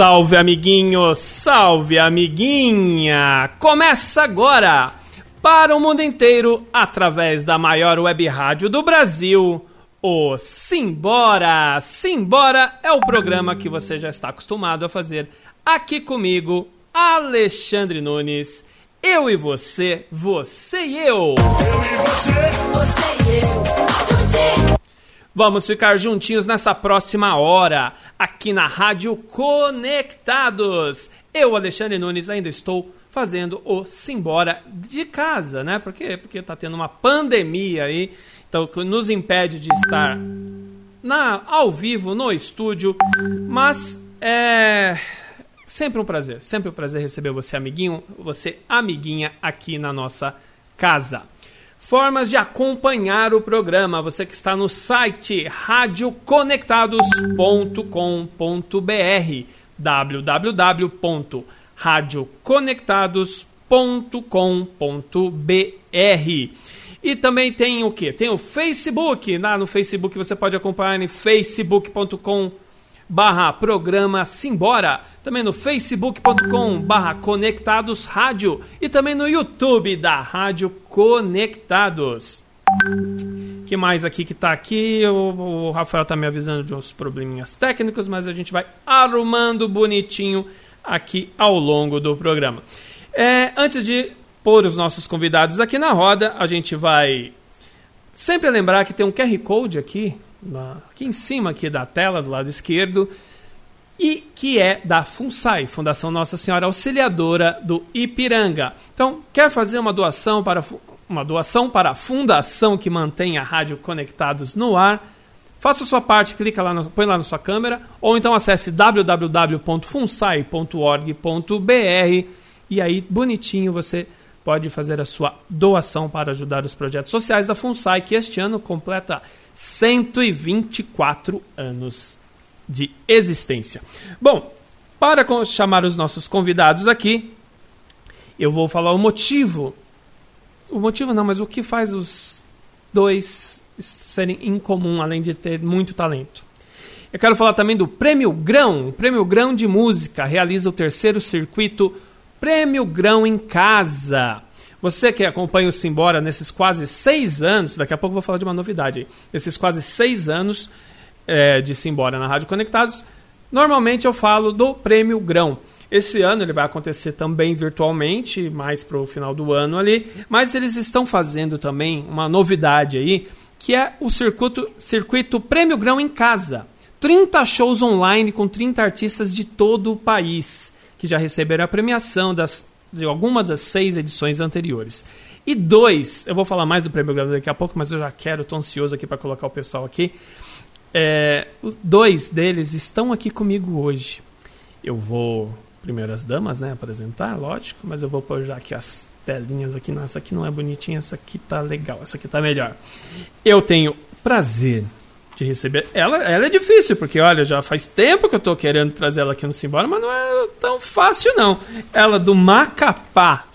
Salve, amiguinho! Salve, amiguinha! Começa agora, para o mundo inteiro, através da maior web rádio do Brasil, o Simbora! Simbora é o programa que você já está acostumado a fazer aqui comigo, Alexandre Nunes. Eu e você, você e eu. Eu e você, você e eu. Vamos ficar juntinhos nessa próxima hora, aqui na Rádio Conectados. Eu, Alexandre Nunes, ainda estou fazendo o Simbora de casa, né? Por quê? Porque tá tendo uma pandemia aí, então nos impede de estar na ao vivo no estúdio, mas é sempre um prazer, sempre um prazer receber você amiguinho, você amiguinha aqui na nossa casa. Formas de acompanhar o programa. Você que está no site radioconectados.com.br www.radioconectados.com.br e também tem o que? Tem o Facebook. Lá no Facebook você pode acompanhar em facebook.com barra programa Simbora, também no facebook.com barra Conectados Rádio e também no YouTube da Rádio Conectados. que mais aqui que tá aqui? O, o Rafael tá me avisando de uns probleminhas técnicos, mas a gente vai arrumando bonitinho aqui ao longo do programa. É, antes de pôr os nossos convidados aqui na roda, a gente vai sempre lembrar que tem um QR Code aqui na, aqui em cima aqui da tela, do lado esquerdo, e que é da FUNSAI, Fundação Nossa Senhora Auxiliadora do Ipiranga. Então, quer fazer uma doação para uma doação para a fundação que mantém a rádio Conectados no ar? Faça a sua parte, clica lá, no, põe lá na sua câmera, ou então acesse www.funsai.org.br e aí, bonitinho, você pode fazer a sua doação para ajudar os projetos sociais da FUNSAI, que este ano completa 124 anos de existência. Bom, para chamar os nossos convidados aqui, eu vou falar o motivo. O motivo não, mas o que faz os dois serem em comum, além de ter muito talento. Eu quero falar também do Prêmio Grão. O Prêmio Grão de Música realiza o terceiro circuito Prêmio Grão em Casa. Você que acompanha o Simbora nesses quase seis anos, daqui a pouco eu vou falar de uma novidade aí, nesses quase seis anos é, de Simbora na Rádio Conectados, normalmente eu falo do Prêmio Grão. Esse ano ele vai acontecer também virtualmente, mais para o final do ano ali, mas eles estão fazendo também uma novidade aí, que é o circuito, circuito Prêmio Grão em Casa. 30 shows online com 30 artistas de todo o país que já receberam a premiação das de alguma das seis edições anteriores. E dois, eu vou falar mais do Prêmio Grado daqui a pouco, mas eu já quero, estou ansioso aqui para colocar o pessoal aqui. É, os dois deles estão aqui comigo hoje. Eu vou, primeiro as damas, né, apresentar, lógico, mas eu vou pôr já aqui as telinhas aqui. Não, essa aqui não é bonitinha, essa aqui tá legal, essa aqui tá melhor. Eu tenho prazer de receber. Ela, ela é difícil, porque olha, já faz tempo que eu estou querendo trazer ela aqui no Simbora, mas não é tão fácil não. Ela do Macapá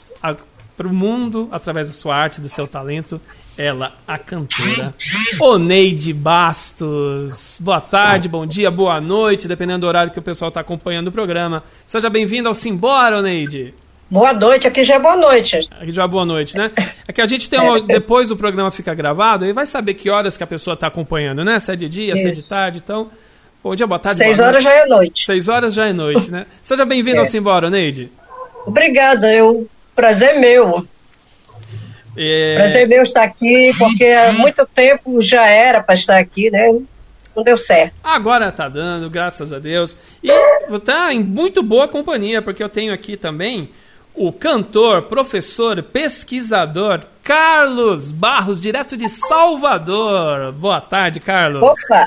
para o mundo, através da sua arte, do seu talento, ela, a cantora Oneide Bastos. Boa tarde, bom dia, boa noite, dependendo do horário que o pessoal está acompanhando o programa. Seja bem-vindo ao Simbora, Oneide. Boa noite, aqui já é boa noite. Aqui já é boa noite, né? É que a gente tem uma, depois o programa fica gravado e vai saber que horas que a pessoa está acompanhando, né? Se é de dia, Isso. se é de tarde, então. Bom dia, boa tarde. Seis boa horas já é noite. Seis horas já é noite, né? Seja bem-vindo é. ao Simbora, Neide. Obrigada, eu prazer meu. É... Prazer meu estar aqui, porque há muito tempo já era para estar aqui, né? Não deu certo. Agora tá dando, graças a Deus. E tá em muito boa companhia, porque eu tenho aqui também o cantor, professor, pesquisador Carlos Barros, direto de Salvador. Boa tarde, Carlos. Opa!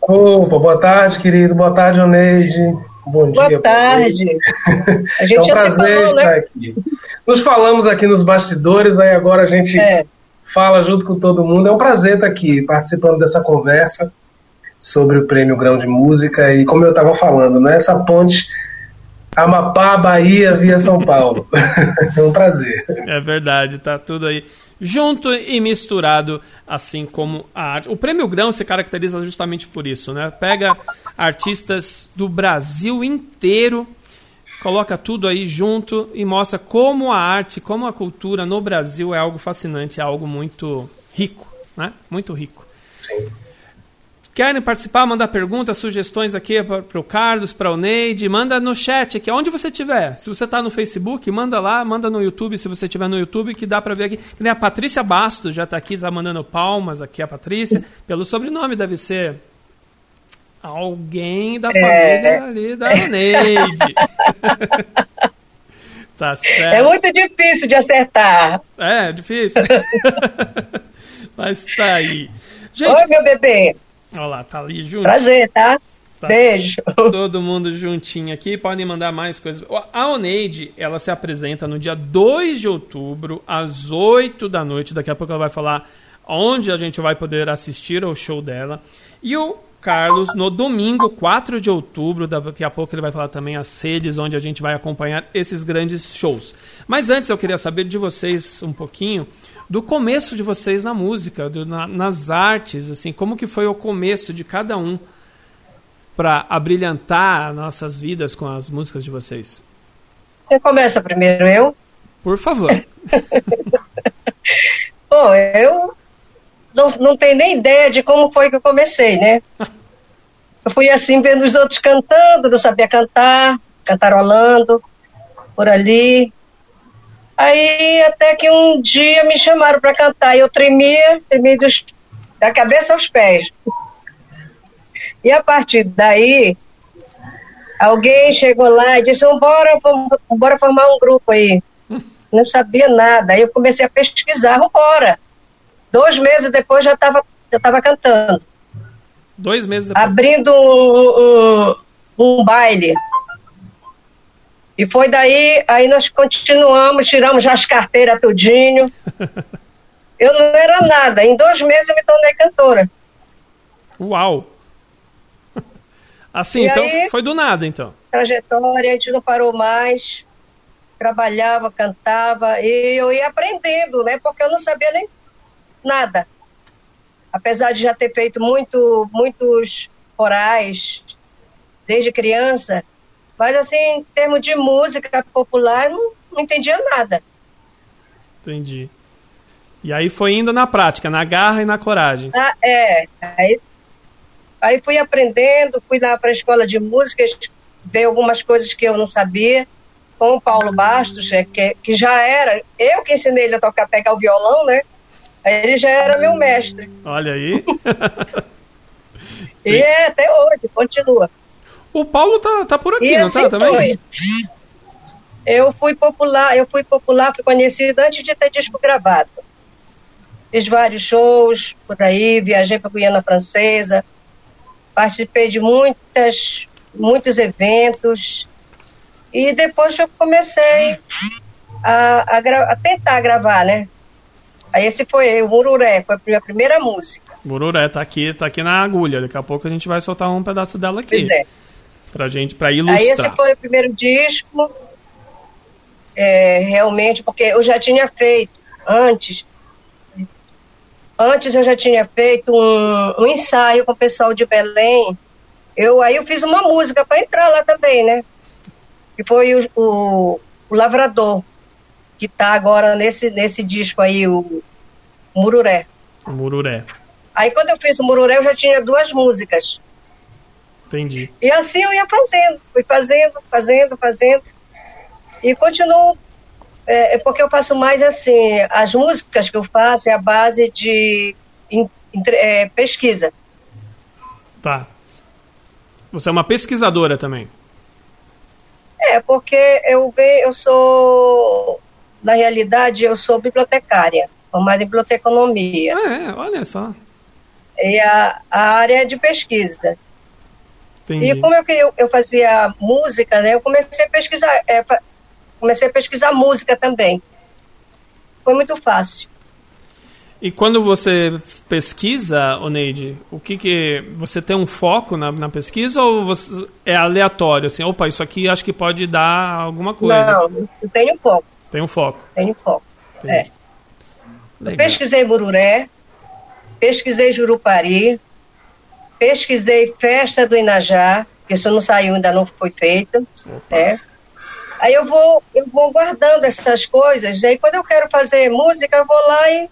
Opa, boa tarde, querido. Boa tarde, Oneide. Bom boa dia. Boa tarde. A gente é um prazer falou, né? estar né? aqui. Nos falamos aqui nos bastidores, aí agora a gente é. fala junto com todo mundo. É um prazer estar aqui participando dessa conversa sobre o Prêmio Grão de Música e como eu estava falando, né, essa ponte Amapá, Bahia, via São Paulo. é um prazer. É verdade, tá tudo aí junto e misturado, assim como a arte. O Prêmio Grão se caracteriza justamente por isso, né? Pega artistas do Brasil inteiro, coloca tudo aí junto e mostra como a arte, como a cultura no Brasil é algo fascinante, é algo muito rico, né? Muito rico. Sim. Querem participar, mandar perguntas, sugestões aqui para o Carlos, para o Neide, manda no chat aqui, onde você estiver. Se você está no Facebook, manda lá, manda no YouTube, se você estiver no YouTube, que dá para ver aqui. Que a Patrícia Bastos já está aqui, está mandando palmas aqui, a Patrícia. Pelo sobrenome deve ser alguém da família é... ali da Neide. tá certo. É muito difícil de acertar. É, é difícil. Mas tá aí. Gente, Oi, meu bebê. Olha lá, tá ali junto. Prazer, tá? tá? Beijo. Todo mundo juntinho aqui. Podem mandar mais coisas. A Oneide, ela se apresenta no dia 2 de outubro, às 8 da noite. Daqui a pouco ela vai falar onde a gente vai poder assistir ao show dela. E o Carlos, no domingo, 4 de outubro, daqui a pouco ele vai falar também as sedes onde a gente vai acompanhar esses grandes shows. Mas antes eu queria saber de vocês um pouquinho do começo de vocês na música, do, na, nas artes, assim, como que foi o começo de cada um para abrilhantar nossas vidas com as músicas de vocês? Quem começa primeiro, eu? Por favor. Bom, eu não, não tenho nem ideia de como foi que eu comecei, né? Eu fui assim vendo os outros cantando, não sabia cantar, cantarolando por ali. Aí até que um dia me chamaram para cantar e eu tremia, tremia dos, da cabeça aos pés. E a partir daí, alguém chegou lá e disse: Bora, bora formar um grupo aí. Não sabia nada. Aí eu comecei a pesquisar, vambora. Dois meses depois já estava já tava cantando. Dois meses depois? Abrindo um, um, um baile e foi daí, aí nós continuamos, tiramos já as carteiras tudinho. Eu não era nada. Em dois meses eu me tornei cantora. Uau! Assim, e então aí, foi do nada, então. Trajetória, a gente não parou mais. Trabalhava, cantava e eu ia aprendendo, né? Porque eu não sabia nem nada. Apesar de já ter feito muito, muitos corais desde criança, mas, assim, em termos de música popular, não, não entendia nada. Entendi. E aí foi indo na prática, na garra e na coragem. Ah, é. Aí, aí fui aprendendo, fui lá para a escola de música, ver algumas coisas que eu não sabia, com o Paulo Bastos, é, que, que já era, eu que ensinei ele a tocar, pegar o violão, né? Ele já era meu mestre. Olha aí. e é, até hoje, continua. O Paulo tá, tá por aqui, e não tá assim tá também? Foi. Eu fui popular, eu fui popular, fui conhecida antes de ter disco gravado. Fiz vários shows por aí, viajei para Guiana Francesa, participei de muitas, muitos eventos e depois eu comecei a, a, a tentar gravar, né? Aí esse foi o Mururé, foi a minha primeira música. Mururé tá aqui, tá aqui na agulha. Daqui a pouco a gente vai soltar um pedaço dela aqui. Pois é pra gente, para ilustrar. Aí esse foi o primeiro disco, é, realmente, porque eu já tinha feito antes, antes eu já tinha feito um, um ensaio com o pessoal de Belém, eu, aí eu fiz uma música para entrar lá também, né? Que foi o, o, o Lavrador, que tá agora nesse, nesse disco aí, o Mururé. Mururé. Aí quando eu fiz o Mururé, eu já tinha duas músicas. Entendi. E assim eu ia fazendo, fui fazendo, fazendo, fazendo. E continuo, é, é, porque eu faço mais assim, as músicas que eu faço é a base de in, é, pesquisa. Tá. Você é uma pesquisadora também? É, porque eu, eu sou, na realidade, eu sou bibliotecária, formada em biblioteconomia. Ah, é, olha só. E a, a área é de pesquisa. Entendi. E como eu, eu, eu fazia música, né, eu comecei a pesquisar, é, comecei a pesquisar música também. Foi muito fácil. E quando você pesquisa, Oneide, o que que você tem um foco na, na pesquisa ou você, é aleatório assim? Opa, isso aqui acho que pode dar alguma coisa. Não, eu tenho foco. Tem um foco. Tenho foco. Entendi. É. Pesquisei Bururé, pesquisei Jurupari, pesquisei Festa do Inajá, que isso não saiu, ainda não foi feito. Né? Aí eu vou, eu vou guardando essas coisas, aí quando eu quero fazer música, eu vou lá e.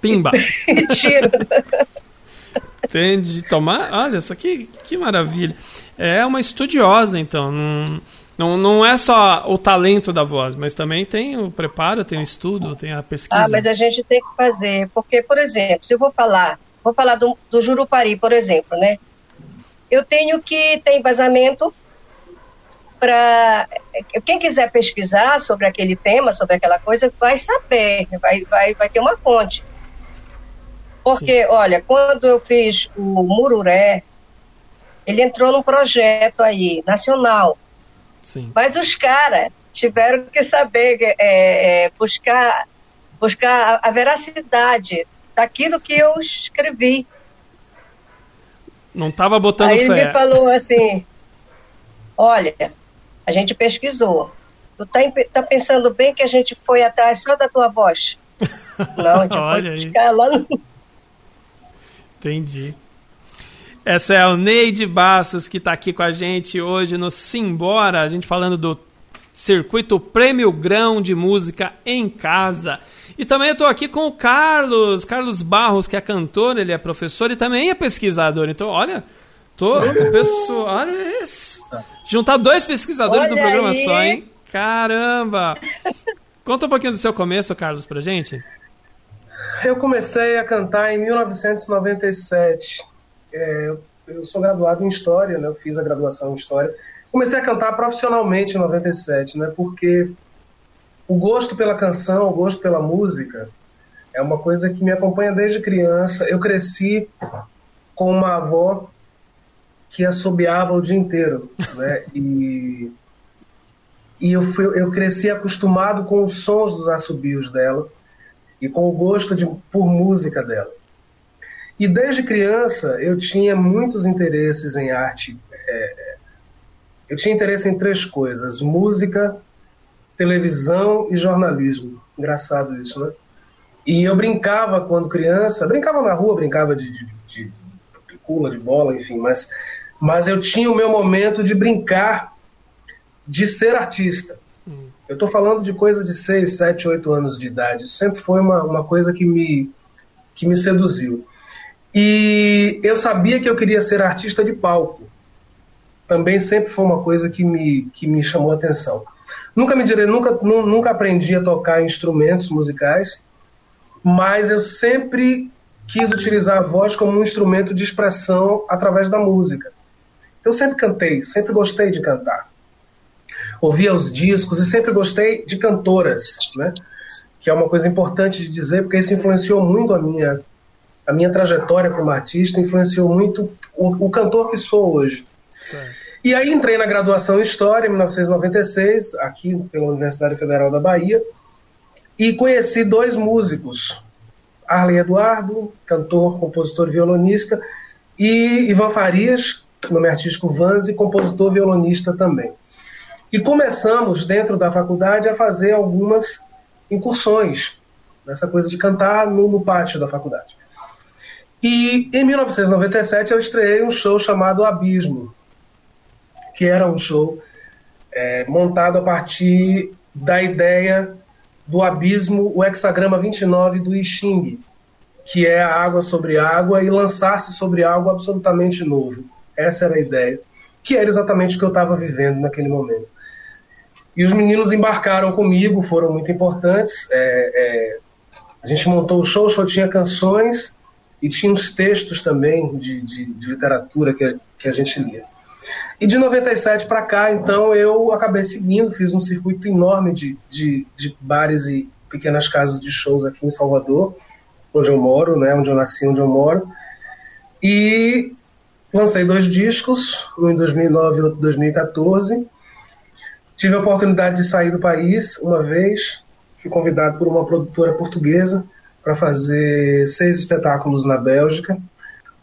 Pimba! e tiro. Entende? Tomar. Olha, isso aqui, que maravilha. É uma estudiosa, então. Não, não, não é só o talento da voz, mas também tem o preparo, tem o estudo, tem a pesquisa. Ah, mas a gente tem que fazer. Porque, por exemplo, se eu vou falar, vou falar do, do Jurupari, por exemplo, né? Eu tenho que ter embasamento para quem quiser pesquisar sobre aquele tema, sobre aquela coisa, vai saber, vai, vai, vai ter uma fonte. Porque, Sim. olha, quando eu fiz o Mururé, ele entrou num projeto aí, nacional. Sim. Mas os caras tiveram que saber é, é, buscar, buscar a, a veracidade daquilo que eu escrevi. Não estava botando Aí fé. ele me falou assim, olha, a gente pesquisou. Tu tá, tá pensando bem que a gente foi atrás só da tua voz? Não, a gente foi buscar lá no... Entendi. Essa é a Neide Bastos que está aqui com a gente hoje no Simbora, a gente falando do circuito Prêmio Grão de Música em Casa. E também eu estou aqui com o Carlos, Carlos Barros, que é cantor, ele é professor e também é pesquisador. Então, olha, tô, tô pessoa, olha isso. Juntar dois pesquisadores olha no programa aí. só, hein? Caramba! Conta um pouquinho do seu começo, Carlos, pra gente. Eu comecei a cantar em 1997. É, eu sou graduado em História, né? Eu fiz a graduação em História. Comecei a cantar profissionalmente em 97, né? Porque o gosto pela canção, o gosto pela música é uma coisa que me acompanha desde criança. Eu cresci com uma avó que assobiava o dia inteiro, né? E, e eu, fui, eu cresci acostumado com os sons dos assobios dela e com o gosto de, por música dela. E desde criança eu tinha muitos interesses em arte. É, eu tinha interesse em três coisas: música, televisão e jornalismo. Engraçado isso, né? E eu brincava quando criança, brincava na rua, brincava de, de, de, de de bola, enfim, mas, mas eu tinha o meu momento de brincar de ser artista. Eu estou falando de coisa de 6, 7, 8 anos de idade. Sempre foi uma, uma coisa que me, que me seduziu. E eu sabia que eu queria ser artista de palco. Também sempre foi uma coisa que me, que me chamou a atenção. Nunca me direi, nunca, nunca aprendi a tocar instrumentos musicais, mas eu sempre quis utilizar a voz como um instrumento de expressão através da música. Eu sempre cantei, sempre gostei de cantar ouvia os discos e sempre gostei de cantoras, né? Que é uma coisa importante de dizer, porque isso influenciou muito a minha, a minha trajetória como artista, influenciou muito o, o cantor que sou hoje. Certo. E aí entrei na graduação em História em 1996, aqui pela Universidade Federal da Bahia, e conheci dois músicos, Arlen Eduardo, cantor, compositor violonista, e Ivan Farias, nome artístico Vanzi, compositor violonista também. E começamos, dentro da faculdade, a fazer algumas incursões nessa coisa de cantar no pátio da faculdade. E em 1997 eu estreiei um show chamado Abismo, que era um show é, montado a partir da ideia do abismo, o hexagrama 29 do I Ching, que é a água sobre água e lançar-se sobre algo absolutamente novo. Essa era a ideia, que era exatamente o que eu estava vivendo naquele momento. E os meninos embarcaram comigo, foram muito importantes. É, é, a gente montou o show, o show tinha canções e tinha uns textos também de, de, de literatura que, que a gente lia. E de 97 para cá, então, eu acabei seguindo, fiz um circuito enorme de, de, de, bares e pequenas casas de shows aqui em Salvador, onde eu moro, né, onde eu nasci, onde eu moro. E lancei dois discos, um em 2009 e outro em 2014. Tive a oportunidade de sair do país uma vez, fui convidado por uma produtora portuguesa para fazer seis espetáculos na Bélgica,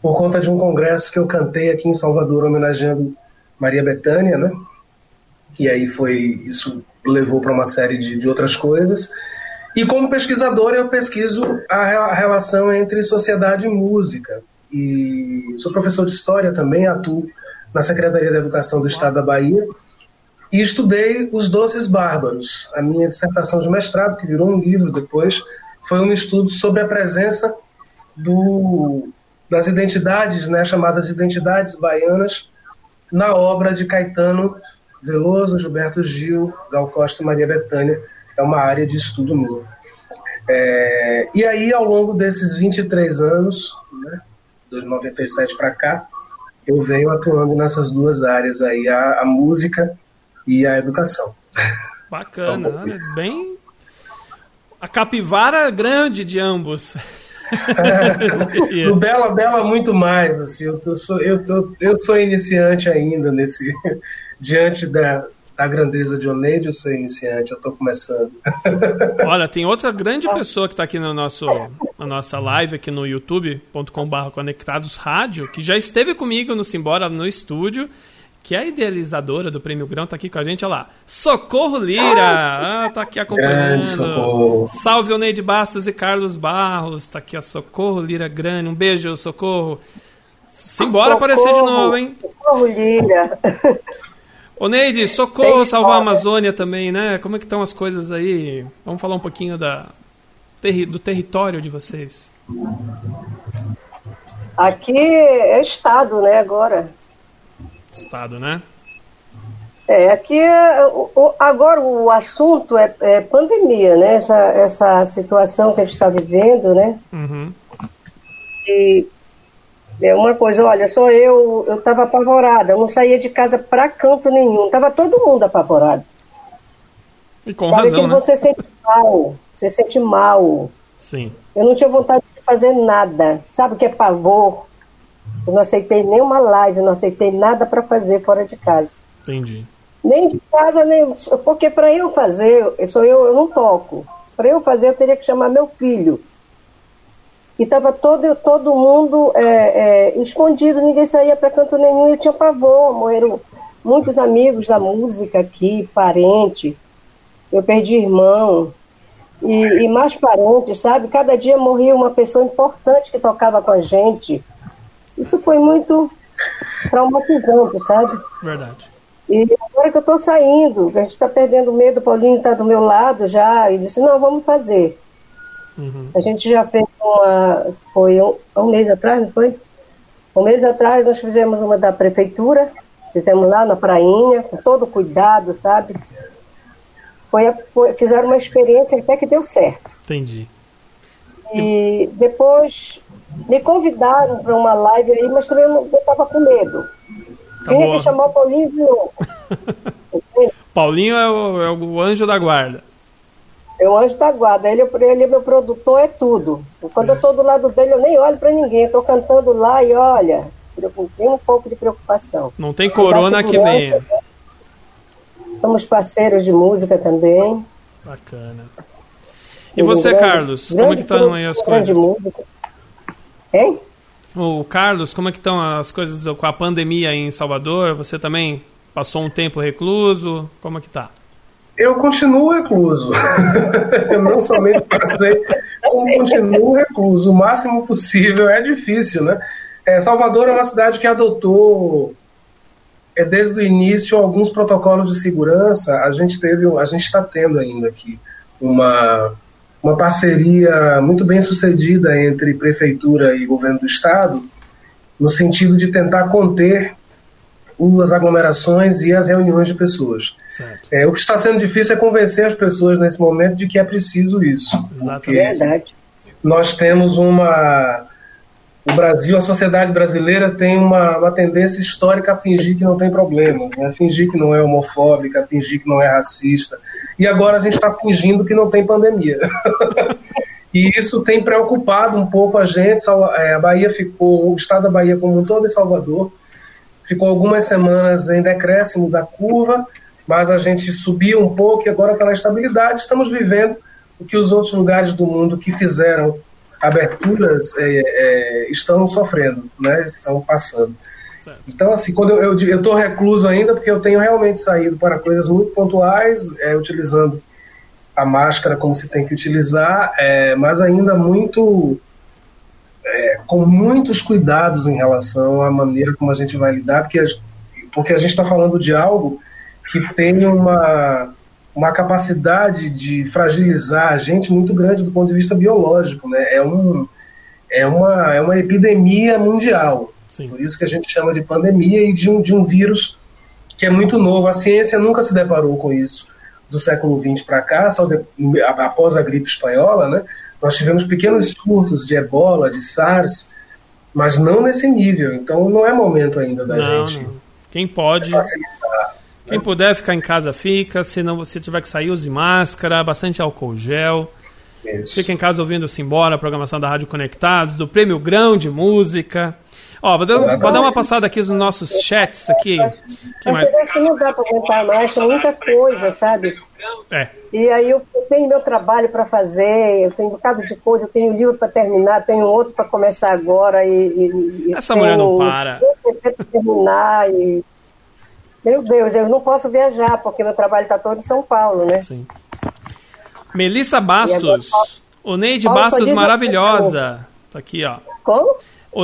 por conta de um congresso que eu cantei aqui em Salvador, homenageando Maria Bethânia, né? E aí foi isso levou para uma série de, de outras coisas. E como pesquisador, eu pesquiso a relação entre sociedade e música. E sou professor de história também, atuo na Secretaria da Educação do Estado da Bahia e estudei os doces bárbaros. A minha dissertação de mestrado, que virou um livro depois, foi um estudo sobre a presença do, das identidades, né, chamadas identidades baianas, na obra de Caetano Veloso, Gilberto Gil, Gal Costa e Maria Bethânia. É uma área de estudo minha. É, e aí, ao longo desses 23 anos, né, de 97 para cá, eu venho atuando nessas duas áreas aí, a, a música e a educação. Bacana, um bem a capivara grande de ambos. É, no Bela Bela muito mais, assim, eu, tô, sou, eu, tô, eu sou iniciante ainda nesse diante da, da grandeza de Oneide, eu sou iniciante, eu estou começando. Olha, tem outra grande pessoa que está aqui no nosso, na nossa live aqui no youtube.com.br Conectados Rádio, que já esteve comigo no Simbora no estúdio que é a idealizadora do Prêmio Grão, tá aqui com a gente, olha lá. Socorro Lira! Ah, tá aqui acompanhando. Salve o Neide Bastos e Carlos Barros, tá aqui a Socorro Lira Grande. Um beijo, Socorro. Simbora socorro, aparecer de novo, hein? Socorro Lira. Ô Neide, socorro salvar a Amazônia também, né? Como é que estão as coisas aí? Vamos falar um pouquinho da, do território de vocês. Aqui é estado, né, agora. Estado, né? É, aqui agora o assunto é, é, pandemia, né? Essa, essa situação que a gente está vivendo, né? Uhum. E é uma coisa, olha, só eu, eu estava apavorada, eu não saía de casa para canto nenhum, tava todo mundo apavorado. E com Sabe razão, que né? você sente mal, você sente mal. Sim. Eu não tinha vontade de fazer nada. Sabe o que é pavor? Eu não aceitei nenhuma live, não aceitei nada para fazer fora de casa. Entendi. Nem de casa, nem. Porque para eu fazer, eu sou eu, eu não toco. Para eu fazer, eu teria que chamar meu filho. E estava todo, todo mundo é, é, escondido, ninguém saía para canto nenhum. Eu tinha pavor, morreram muitos amigos da música aqui, parente. Eu perdi irmão. E, e mais parentes, sabe? Cada dia morria uma pessoa importante que tocava com a gente. Isso foi muito traumatizante, sabe? Verdade. E agora que eu estou saindo, a gente está perdendo medo, o Paulinho está do meu lado já, e disse, não, vamos fazer. Uhum. A gente já fez uma, foi um, um, mês atrás, não foi? Um mês atrás nós fizemos uma da prefeitura, fizemos lá na prainha, com todo cuidado, sabe? Foi, foi, fizeram uma experiência até que deu certo. Entendi. E depois me convidaram para uma live aí, mas também eu estava com medo. Tá Tinha boa. que chamar o Paulinho de novo. Paulinho é o, é o, anjo da guarda. É o anjo da guarda. Ele, ele é meu produtor, é tudo. Quando eu estou do lado dele, eu nem olho para ninguém. Estou cantando lá e olha, tem um pouco de preocupação. Não tem corona que venha. Somos parceiros de música também. Bacana. E você, grande, Carlos, como é que estão aí as coisas? Música. Hein? O Carlos, como é que estão as coisas com a pandemia em Salvador? Você também passou um tempo recluso? Como é que tá? Eu continuo recluso. eu não somente passei, como continuo recluso. O máximo possível é difícil, né? É, Salvador é uma cidade que adotou é, desde o início alguns protocolos de segurança. A gente teve, a gente está tendo ainda aqui uma uma parceria muito bem sucedida entre prefeitura e governo do estado, no sentido de tentar conter as aglomerações e as reuniões de pessoas. É, o que está sendo difícil é convencer as pessoas nesse momento de que é preciso isso. Verdade. Nós temos uma o Brasil, a sociedade brasileira tem uma, uma tendência histórica a fingir que não tem problemas, né? a fingir que não é homofóbica, a fingir que não é racista. E agora a gente está fingindo que não tem pandemia. e isso tem preocupado um pouco a gente. É, a Bahia ficou, o estado da Bahia como um todo em Salvador, ficou algumas semanas em decréscimo da curva, mas a gente subiu um pouco e agora está na estabilidade. Estamos vivendo o que os outros lugares do mundo que fizeram aberturas é, é, estão sofrendo, né? Estão passando. Certo. Então, assim, quando eu estou recluso ainda, porque eu tenho realmente saído para coisas muito pontuais, é, utilizando a máscara como se tem que utilizar, é, mas ainda muito é, com muitos cuidados em relação à maneira como a gente vai lidar, porque a, porque a gente está falando de algo que tem uma, uma capacidade de fragilizar a gente muito grande do ponto de vista biológico. Né? É, um, é, uma, é uma epidemia mundial. Sim. Por isso que a gente chama de pandemia e de um, de um vírus que é muito novo. A ciência nunca se deparou com isso do século XX para cá, só de, após a gripe espanhola, né, nós tivemos pequenos surtos de ebola, de SARS, mas não nesse nível. Então não é momento ainda da não, gente. Não. Quem pode. Né? Quem puder ficar em casa, fica. Se não você tiver que sair, use máscara, bastante álcool gel. Isso. Fica em casa ouvindo Simbora, a programação da Rádio Conectados, do Prêmio Grão de Música. Ó, vou dar, vou dar uma passada aqui nos nossos chats aqui. Que mais? que não dá para aguentar mais, tem muita coisa, sabe? É. E aí eu, tenho meu trabalho para fazer, eu tenho um bocado de coisa, eu tenho um livro para terminar, tenho outro para começar agora e, e essa mulher não para. terminar e meu Deus, eu não posso viajar porque meu trabalho está todo em São Paulo, né? Sim. Melissa Bastos, o Neide Bastos maravilhosa, tá aqui, ó. Como?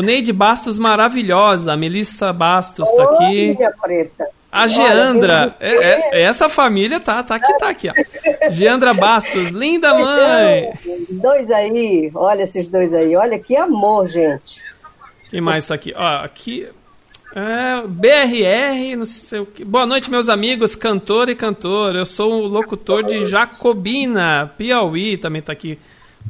Neide Bastos maravilhosa, a Melissa Bastos tá aqui. Preta. A Geandra, é, é, é, essa família tá, tá aqui, tá aqui, ó. Geandra Bastos, linda mãe. Dois aí, olha esses dois aí, olha que amor, gente. Quem mais tá aqui? Ó, aqui, é, BRR, não sei o que. Boa noite, meus amigos, cantor e cantor. Eu sou o locutor de Jacobina, Piauí, também tá aqui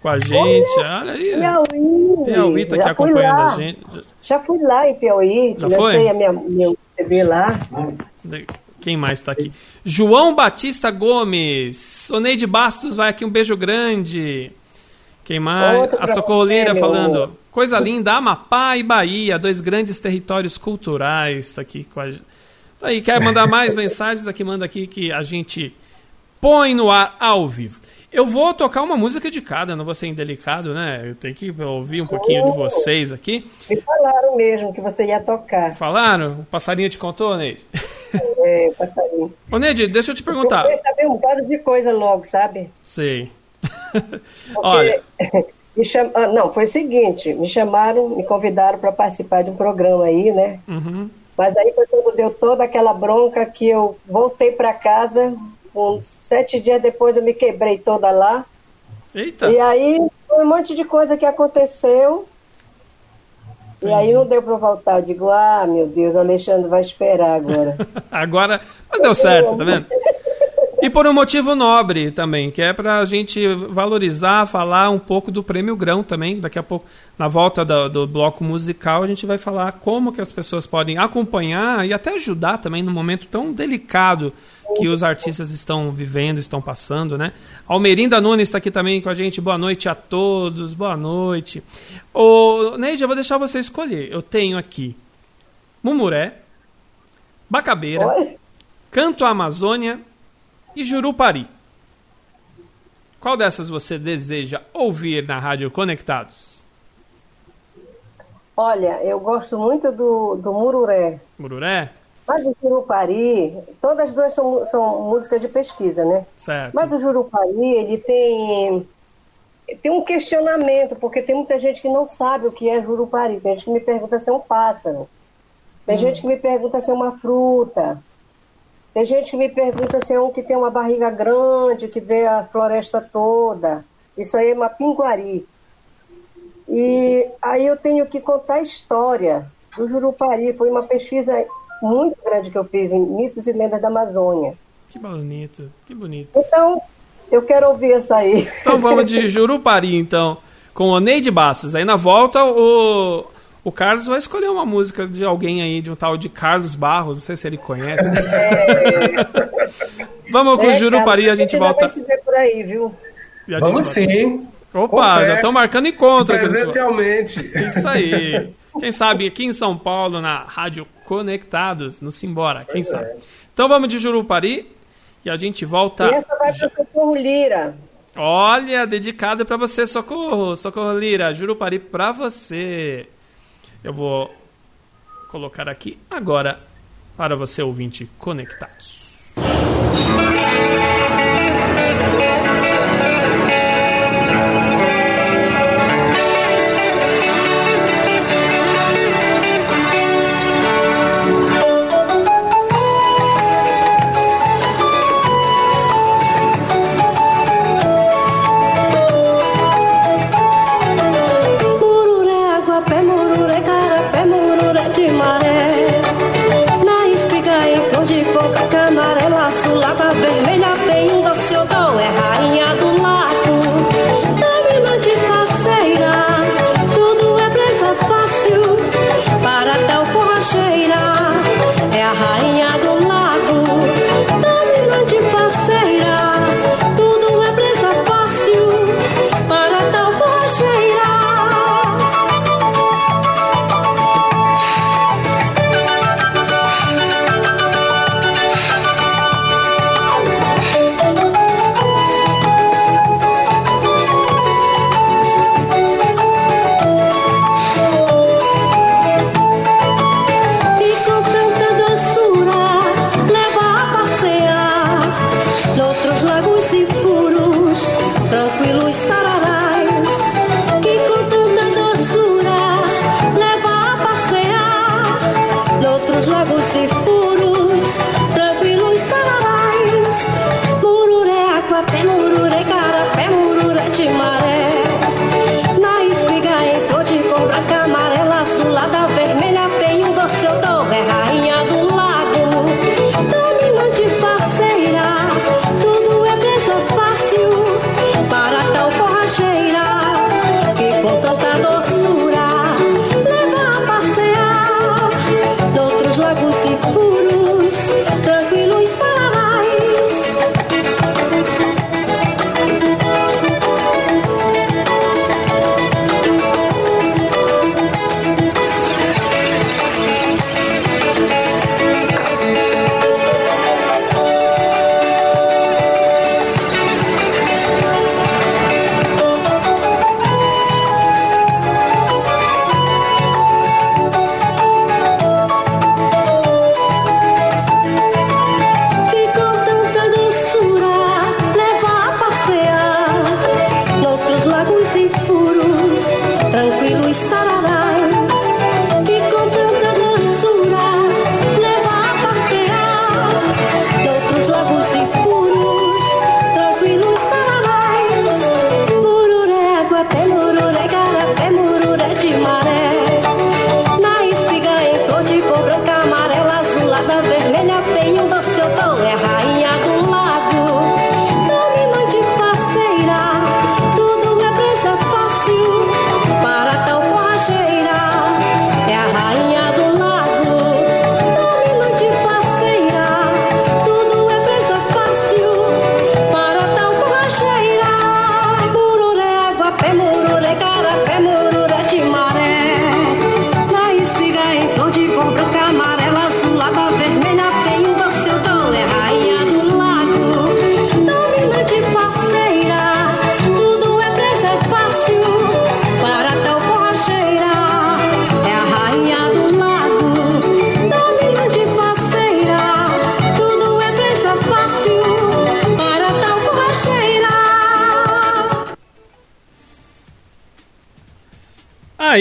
com a gente. Olha aí. Piauí. Piauí tá aqui acompanhando lá. a gente. Já fui lá em Piauí. Já foi? a minha, meu TV lá. Quem mais está aqui? João Batista Gomes. Oneide Bastos vai aqui, um beijo grande. Quem mais? Outro a Socorro Lira falando. Coisa linda, Amapá e Bahia, dois grandes territórios culturais. Tá aqui com a gente. Aí, quer mandar mais mensagens? Aqui manda aqui que a gente põe no ar ao vivo. Eu vou tocar uma música de cada, não vou ser indelicado, né? Eu tenho que ouvir um pouquinho de vocês aqui. Me falaram mesmo que você ia tocar. Falaram? O passarinho te contou, Neide? É, o passarinho. Ô, Neide, deixa eu te perguntar. Eu saber um bocado de coisa logo, sabe? Sei. Olha. Me cham... Ah, não, foi o seguinte: me chamaram, me convidaram para participar de um programa aí, né? Uhum. Mas aí foi quando deu toda aquela bronca que eu voltei para casa sete dias depois eu me quebrei toda lá. Eita! E aí foi um monte de coisa que aconteceu. Entendi. E aí não deu para voltar. Eu digo, ah, meu Deus, o Alexandre vai esperar agora. agora, mas deu certo, tá vendo? E por um motivo nobre também, que é para a gente valorizar, falar um pouco do Prêmio Grão também. Daqui a pouco, na volta do, do, bloco musical, a gente vai falar como que as pessoas podem acompanhar e até ajudar também no momento tão delicado que os artistas estão vivendo, estão passando, né? Almerinda Nunes está aqui também com a gente. Boa noite a todos, boa noite. Ô, Neide, eu vou deixar você escolher. Eu tenho aqui Mumuré, Bacabeira, Oi? Canto Amazônia e Jurupari. Qual dessas você deseja ouvir na Rádio Conectados? Olha, eu gosto muito do, do Mururé. Mururé? Mas o Jurupari, todas as duas são, são músicas de pesquisa, né? Certo. Mas o Jurupari, ele tem, tem um questionamento, porque tem muita gente que não sabe o que é Jurupari. Tem gente que me pergunta se é um pássaro. Tem hum. gente que me pergunta se é uma fruta. Tem gente que me pergunta se é um que tem uma barriga grande, que vê a floresta toda. Isso aí é uma pinguari. E aí eu tenho que contar a história do Jurupari. Foi uma pesquisa muito grande que eu fiz em mitos e lendas da Amazônia. Que bonito, que bonito. Então, eu quero ouvir essa aí. Então vamos de Jurupari, então, com o Neide Bastos. Aí na volta o, o Carlos vai escolher uma música de alguém aí, de um tal de Carlos Barros, não sei se ele conhece. É. vamos com é, Jurupari, a gente volta. Vai se ver por aí, viu? Vamos sim. Opa, já estão marcando encontro. Presencialmente. Isso aí. Quem sabe aqui em São Paulo, na Rádio Conectados, no Simbora, quem sabe. É. Então vamos de Jurupari e a gente volta. E essa vai para Socorro Lira. Olha, dedicada para você, Socorro, Socorro Lira, Jurupari para você. Eu vou colocar aqui agora para você ouvinte conectados.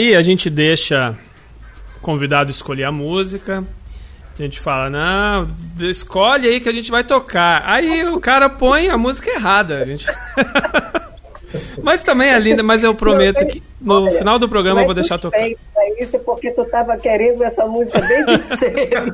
Aí a gente deixa o convidado escolher a música. A gente fala, não, escolhe aí que a gente vai tocar. Aí o cara põe a música errada. A gente... mas também é linda, mas eu prometo que no final do programa eu vou deixar tocar. Isso porque tu estava querendo essa música desde cedo.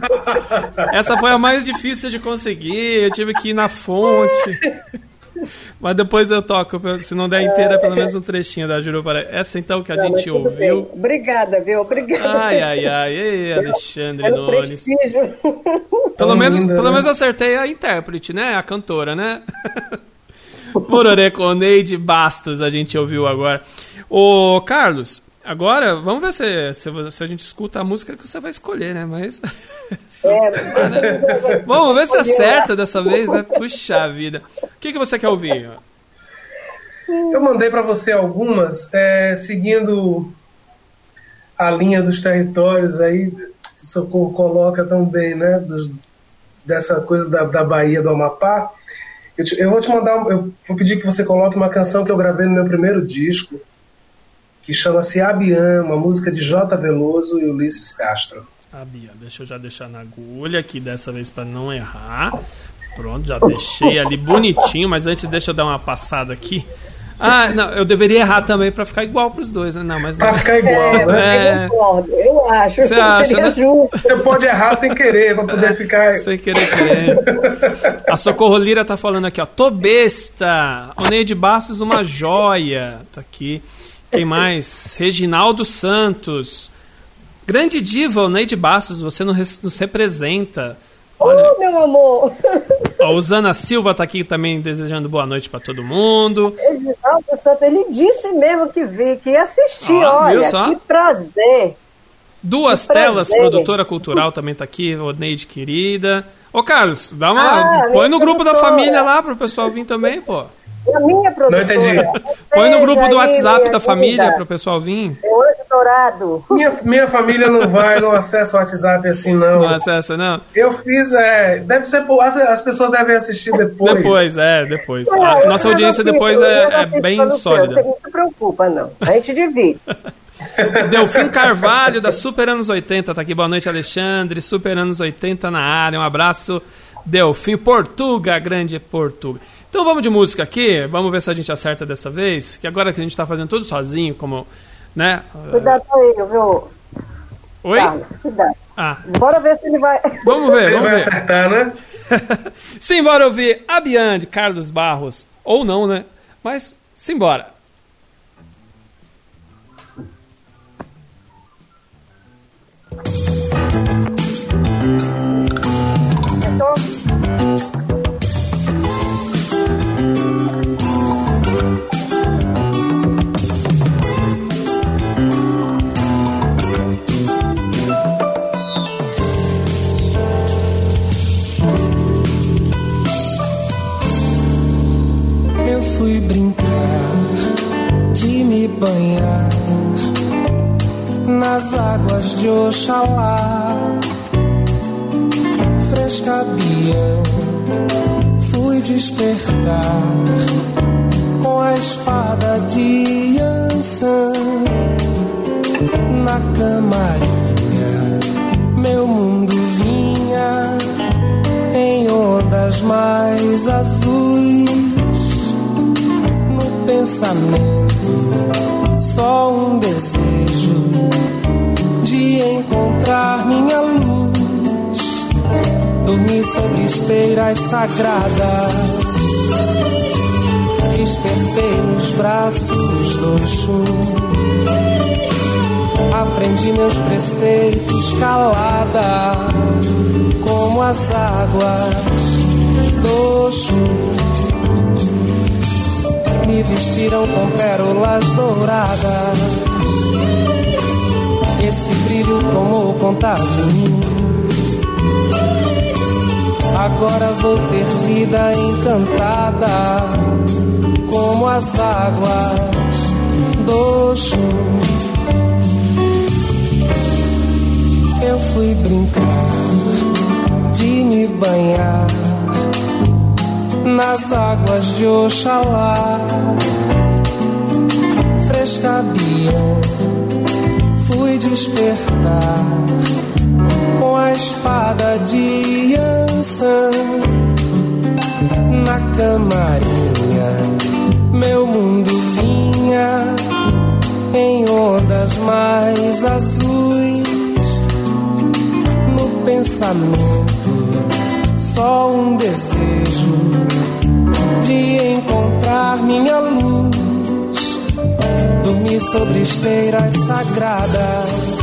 Essa foi a mais difícil de conseguir, eu tive que ir na fonte. Mas depois eu toco, se não der inteira, pelo menos um trechinho da Jurupara. Essa então que a não, gente ouviu. Bem. Obrigada, viu? Obrigada. Ai, ai, ai. Ei, Alexandre é Nunes. Pelo menos, pelo né? menos acertei a intérprete, né? A cantora, né? Mororé com Neide Bastos a gente ouviu agora. Ô, Carlos, Agora, vamos ver se, se, se, a gente escuta a música que você vai escolher, né? Mas. É, vamos ver se acerta dessa vez, né? Puxa vida. O que, que você quer ouvir? Eu mandei para você algumas, é, seguindo a linha dos territórios aí, que Socorro coloca tão bem, né? Dos, dessa coisa da, da Bahia do Amapá. Eu, te, eu vou te mandar, eu vou pedir que você coloque uma canção que eu gravei no meu primeiro disco que chama-se Abian, uma música de J. Veloso e Ulisses Castro. Abian, deixa eu já deixar na agulha aqui dessa vez para não errar. Pronto, já deixei ali bonitinho, mas antes deixa eu dar uma passada aqui. Ah, não, eu deveria errar também para ficar igual para os dois, né? Não, mas não. Para ficar igual, é, né? Eu concordo, eu acho. Você acha, né? Você pode errar sem querer, para poder é, ficar. Sem querer querer. A Socorro Lira tá falando aqui, ó. Tô besta. Oneide Bastos, uma joia. Tá aqui. Quem mais? Reginaldo Santos. Grande diva, Neide Bastos, você nos representa. Olha, oh, meu amor! A Usana Silva está aqui também desejando boa noite para todo mundo. Reginaldo Santos, ele disse mesmo que vi, que ia assistir, ah, olha, que prazer. Duas que telas, prazer. produtora cultural também está aqui, Neide querida. Ô Carlos, dá uma, ah, põe no grupo produtora. da família lá para o pessoal vir também, pô. A minha produtora. Não entendi. Põe no grupo do WhatsApp da família para o pessoal vir. É hoje dourado. Minha, minha família não vai, não acessa o WhatsApp assim, não. Não acessa, não? Eu fiz, é. Deve ser. As, as pessoas devem assistir depois. Depois, é, depois. Não, a nossa audiência depois é, é bem sólida. Não se preocupa, não. A gente divide. Delfim Carvalho, da Super Anos 80, tá aqui. Boa noite, Alexandre. Super Anos 80 na área. Um abraço, Delfim. Portuga, grande Portuga. Então vamos de música aqui, vamos ver se a gente acerta dessa vez. Que agora que a gente está fazendo tudo sozinho, como. Né? Cuidado aí, viu? Oi? cuidado. Ah. Bora ver se ele vai. Vamos ver, vamos vai ver. acertar, né? simbora ouvir Abian de Carlos Barros. Ou não, né? Mas simbora. banhar sagradas. Despertei nos braços do chum. Aprendi meus preceitos calada, como as águas do chum me vestiram com pérolas douradas. Esse brilho tomou conta de mim. Agora vou ter vida encantada, como as águas do chum. Eu fui brincar de me banhar nas águas de Oxalá. Fresca Bia, fui despertar espada de Ansan na camarinha. Meu mundo vinha em ondas mais azuis. No pensamento, só um desejo de encontrar minha luz Dormi sobre esteiras sagradas.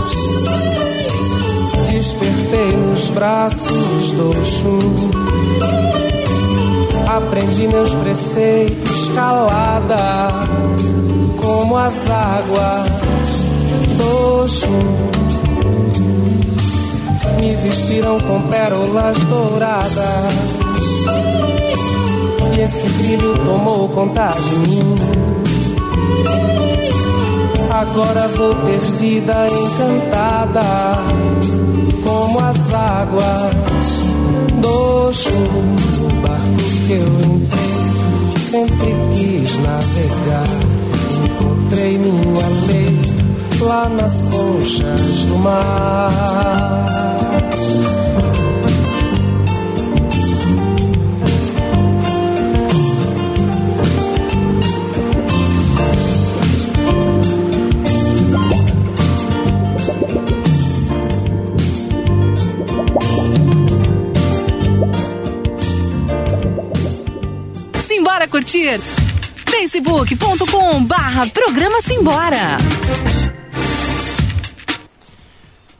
Despertei nos braços do Oxum. Aprendi meus preceitos calada, como as águas do Oxum. Me vestiram com pérolas douradas. E esse brilho tomou conta de mim Agora vou ter vida encantada, como as águas do chuva, barco que eu entrei, sempre quis navegar. Encontrei minha lei lá nas conchas do mar. Curtir? facebook.com barra programa Simbora.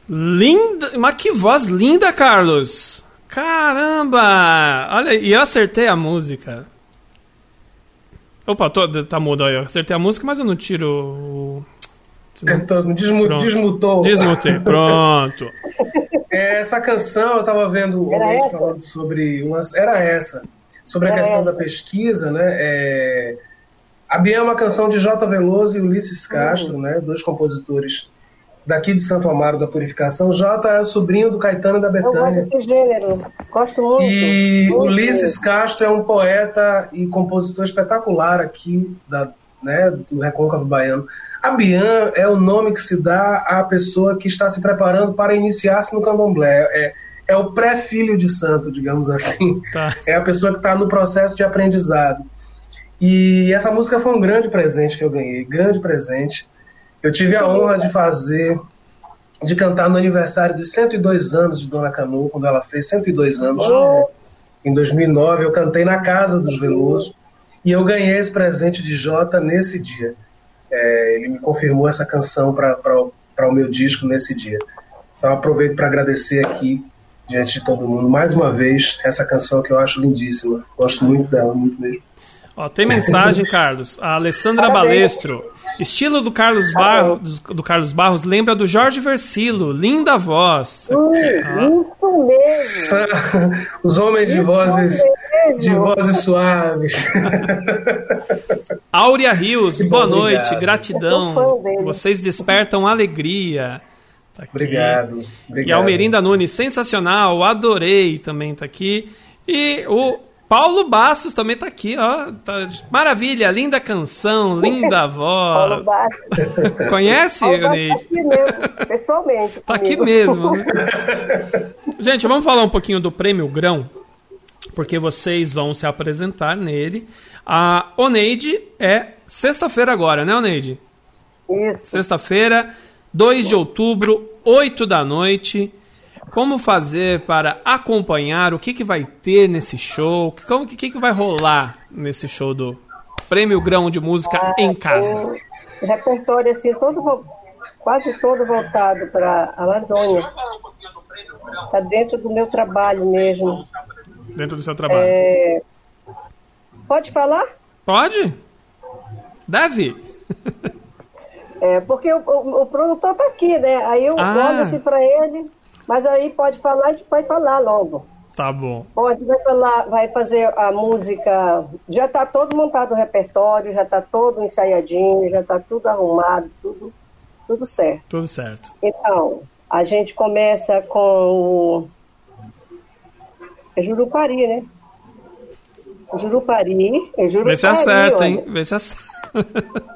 Linda, mas que voz linda, Carlos. Caramba! Olha, e eu acertei a música. Opa, tô, tá mudo aí. Eu acertei a música, mas eu não tiro o. Desmu, desmutou. Desmutei, pronto. É, essa canção, eu tava vendo alguém falando sobre. Umas, era essa sobre a é questão essa. da pesquisa, né? É, a Bia é uma canção de J. Veloso e Ulisses Castro, uhum. né? Dois compositores daqui de Santo Amaro da Purificação. J é o sobrinho do Caetano e da Betânia. Eu gosto desse gênero, gosto muito. E muito. Ulisses Castro é um poeta e compositor espetacular aqui da, né, do Recôncavo Baiano. A Bian é o nome que se dá à pessoa que está se preparando para iniciar-se no candomblé. É, é o pré-filho de santo, digamos assim. Tá. É a pessoa que está no processo de aprendizado. E essa música foi um grande presente que eu ganhei, grande presente. Eu tive a honra de fazer, de cantar no aniversário de 102 anos de Dona Canu, quando ela fez 102 anos. Oh. Em 2009, eu cantei na casa dos Veloso e eu ganhei esse presente de Jota nesse dia. É, ele me confirmou essa canção para o meu disco nesse dia. Então aproveito para agradecer aqui diante de todo mundo. Mais uma vez, essa canção que eu acho lindíssima. Gosto muito dela, muito mesmo. Ó, tem mensagem, Carlos. A Alessandra Balestro. Estilo do Carlos Barros, do Carlos Barros lembra do Jorge Versilo, linda voz. Ui, isso mesmo. Os homens de vozes de vozes suaves. Áurea Rios, boa noite, gratidão. Vocês despertam alegria. Tá obrigado, obrigado. E Almerinda Nunes, sensacional, adorei, também tá aqui. E o Paulo Bastos também tá aqui, ó. Tá... Maravilha, linda canção, linda voz. Paulo Bastos. Conhece, Paulo Neide? Tá aqui mesmo, pessoalmente. Tá aqui mesmo. Né? Gente, vamos falar um pouquinho do Prêmio Grão, porque vocês vão se apresentar nele. A Oneide é sexta-feira agora, né, Oneide? Isso. Sexta-feira. 2 de outubro, 8 da noite. Como fazer para acompanhar o que, que vai ter nesse show? Como que, que vai rolar nesse show do Prêmio Grão de Música ah, em Casa? Um repertório assim, todo, quase todo voltado para a Amazônia. Está dentro do meu trabalho mesmo. Dentro do seu trabalho. É... Pode falar? Pode. Deve. É, porque o, o, o produtor está aqui, né? Aí eu ah. olho assim para ele, mas aí pode falar, a gente pode falar logo. Tá bom. Pode, vai falar, vai fazer a música. Já está todo montado o repertório, já está todo ensaiadinho, já está tudo arrumado, tudo, tudo certo. Tudo certo. Então, a gente começa com o. É Jurupari, né? Jurupari. É Jurupari Vê se acerta, hein? Vê se acerta.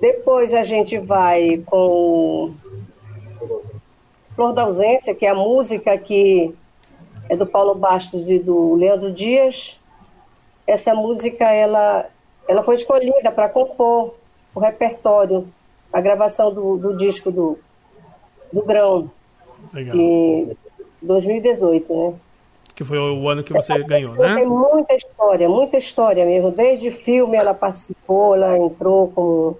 Depois a gente vai com Flor da Ausência, que é a música que é do Paulo Bastos e do Leandro Dias. Essa música ela, ela foi escolhida para compor o repertório, a gravação do, do disco do, do Grão, Legal. de 2018, né? Que foi o ano que você ganhou, né? Tem muita história, muita história mesmo. Desde filme ela participou, ela entrou com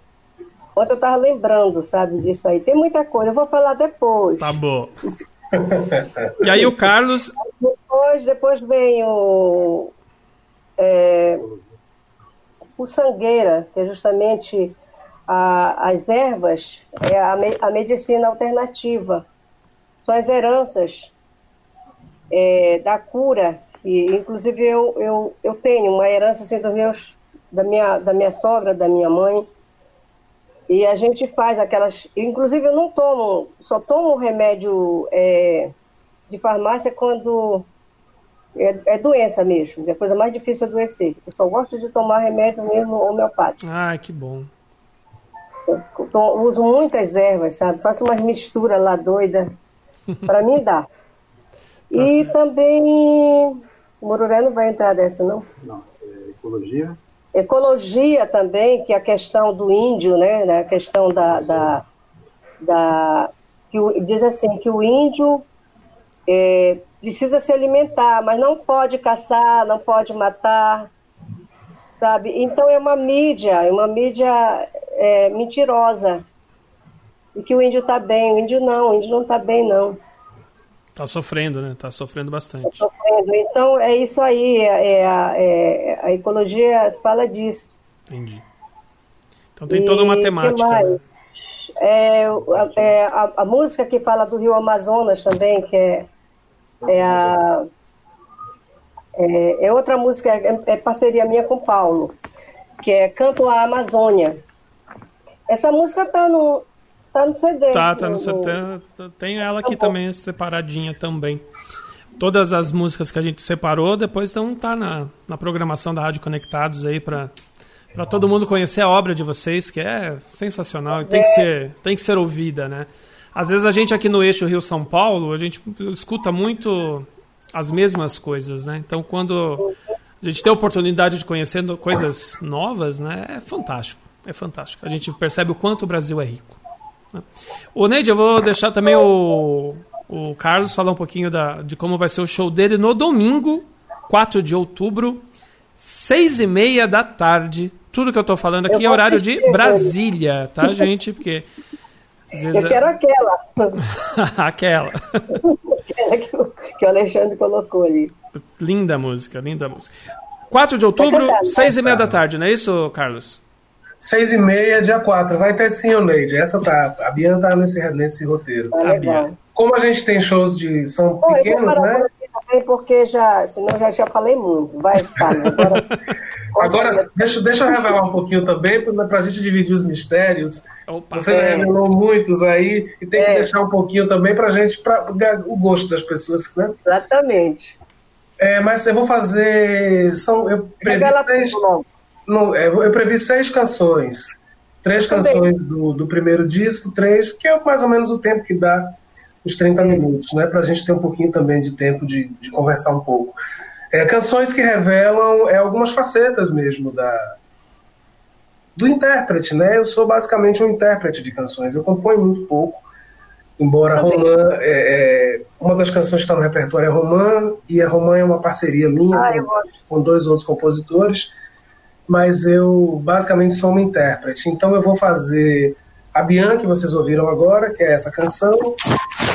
Ontem eu tava lembrando, sabe, disso aí. Tem muita coisa, eu vou falar depois. Tá bom. e aí o Carlos. Depois, depois vem o. É, o sangueira, que é justamente a, as ervas, é a, a medicina alternativa. São as heranças é, da cura. E, inclusive, eu, eu, eu tenho uma herança assim, dos meus, da, minha, da minha sogra, da minha mãe e a gente faz aquelas. Inclusive, eu não tomo, só tomo remédio é, de farmácia quando é, é, doença mesmo. É a coisa mais difícil adoecer. Eu só gosto de tomar remédio mesmo homeopático. Ah, que bom. Eu, eu uso muitas ervas, sabe? Faço umas misturas lá doida. Para mim dá. Tá e certo. também. O Moruré não vai entrar dessa, não? Não, é ecologia. Ecologia também, que é a questão do índio, né, né? A questão da, da, da que diz assim que o índio é, precisa se alimentar, mas não pode caçar, não pode matar, sabe? Então é uma mídia, é uma mídia é, mentirosa. E que o índio está bem, o índio não, o índio não está bem, não. Tá sofrendo, né? Tá sofrendo bastante. Tá sofrendo. Então é isso aí, é, é, é, a ecologia fala disso. Entendi. Então tem toda uma temática. Né? É, é, a, a, música que fala do Rio Amazonas também, que é, é a. É, é outra música, é, é parceria minha com Paulo, que é Canto à Amazônia. Essa música está no, Tá no CD. Tá, tá no CD. Tem ela aqui tá também, separadinha também. Todas as músicas que a gente separou, depois estão tá na, na programação da Rádio Conectados aí para para todo mundo conhecer a obra de vocês, que é sensacional e tem que, é. ser, tem que ser ouvida, né? Às vezes a gente aqui no eixo Rio-São Paulo, a gente escuta muito as mesmas coisas, né? Então quando a gente tem a oportunidade de conhecer coisas novas, né? É fantástico, é fantástico. A gente percebe o quanto o Brasil é rico. O Neide, eu vou deixar também o, o Carlos falar um pouquinho da, de como vai ser o show dele no domingo, 4 de outubro, 6 e meia da tarde. Tudo que eu estou falando aqui é horário de Brasília, tá, gente? Porque. Eu quero aquela. aquela. que o Alexandre colocou ali. Linda música, linda música. 4 de outubro, 6 e meia da tarde, não é isso, Carlos? Seis e meia, dia 4. Vai ter sim, Neide. Essa tá. A Bian tá nesse, nesse roteiro. Tá Como a gente tem shows de. são Pô, pequenos, né? Porque já. Senão já, já falei muito. Vai, tá. Agora, agora deixa, deixa eu revelar um pouquinho também, para a gente dividir os mistérios. Opa, Você é. revelou muitos aí, e tem é. que deixar um pouquinho também para a gente, para o gosto das pessoas, né? Exatamente. É, mas eu vou fazer. São, eu Revela três, tudo, não, é, eu previ seis canções. Três canções do, do primeiro disco, três, que é mais ou menos o tempo que dá os 30 minutos, né? Para a gente ter um pouquinho também de tempo de, de conversar um pouco. É, canções que revelam é, algumas facetas mesmo da, do intérprete, né? Eu sou basicamente um intérprete de canções. Eu componho muito pouco, embora Romã, é, é, uma das canções que está no repertório é Romã, e a Romã é uma parceria minha ah, com, com, dois outros compositores mas eu basicamente sou uma intérprete. Então eu vou fazer a Bianca, que vocês ouviram agora, que é essa canção.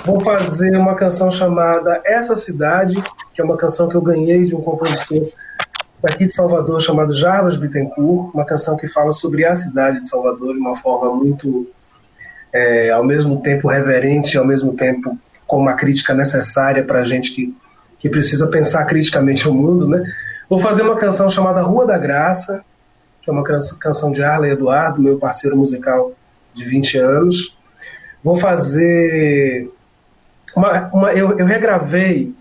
Vou fazer uma canção chamada Essa Cidade, que é uma canção que eu ganhei de um compositor daqui de Salvador chamado Jarbas Bittencourt, uma canção que fala sobre a cidade de Salvador de uma forma muito, é, ao mesmo tempo reverente, ao mesmo tempo com uma crítica necessária para a gente que, que precisa pensar criticamente o mundo, né? Vou fazer uma canção chamada Rua da Graça, que é uma canção de Arley Eduardo, meu parceiro musical de 20 anos. Vou fazer. Uma, uma, eu, eu, regravei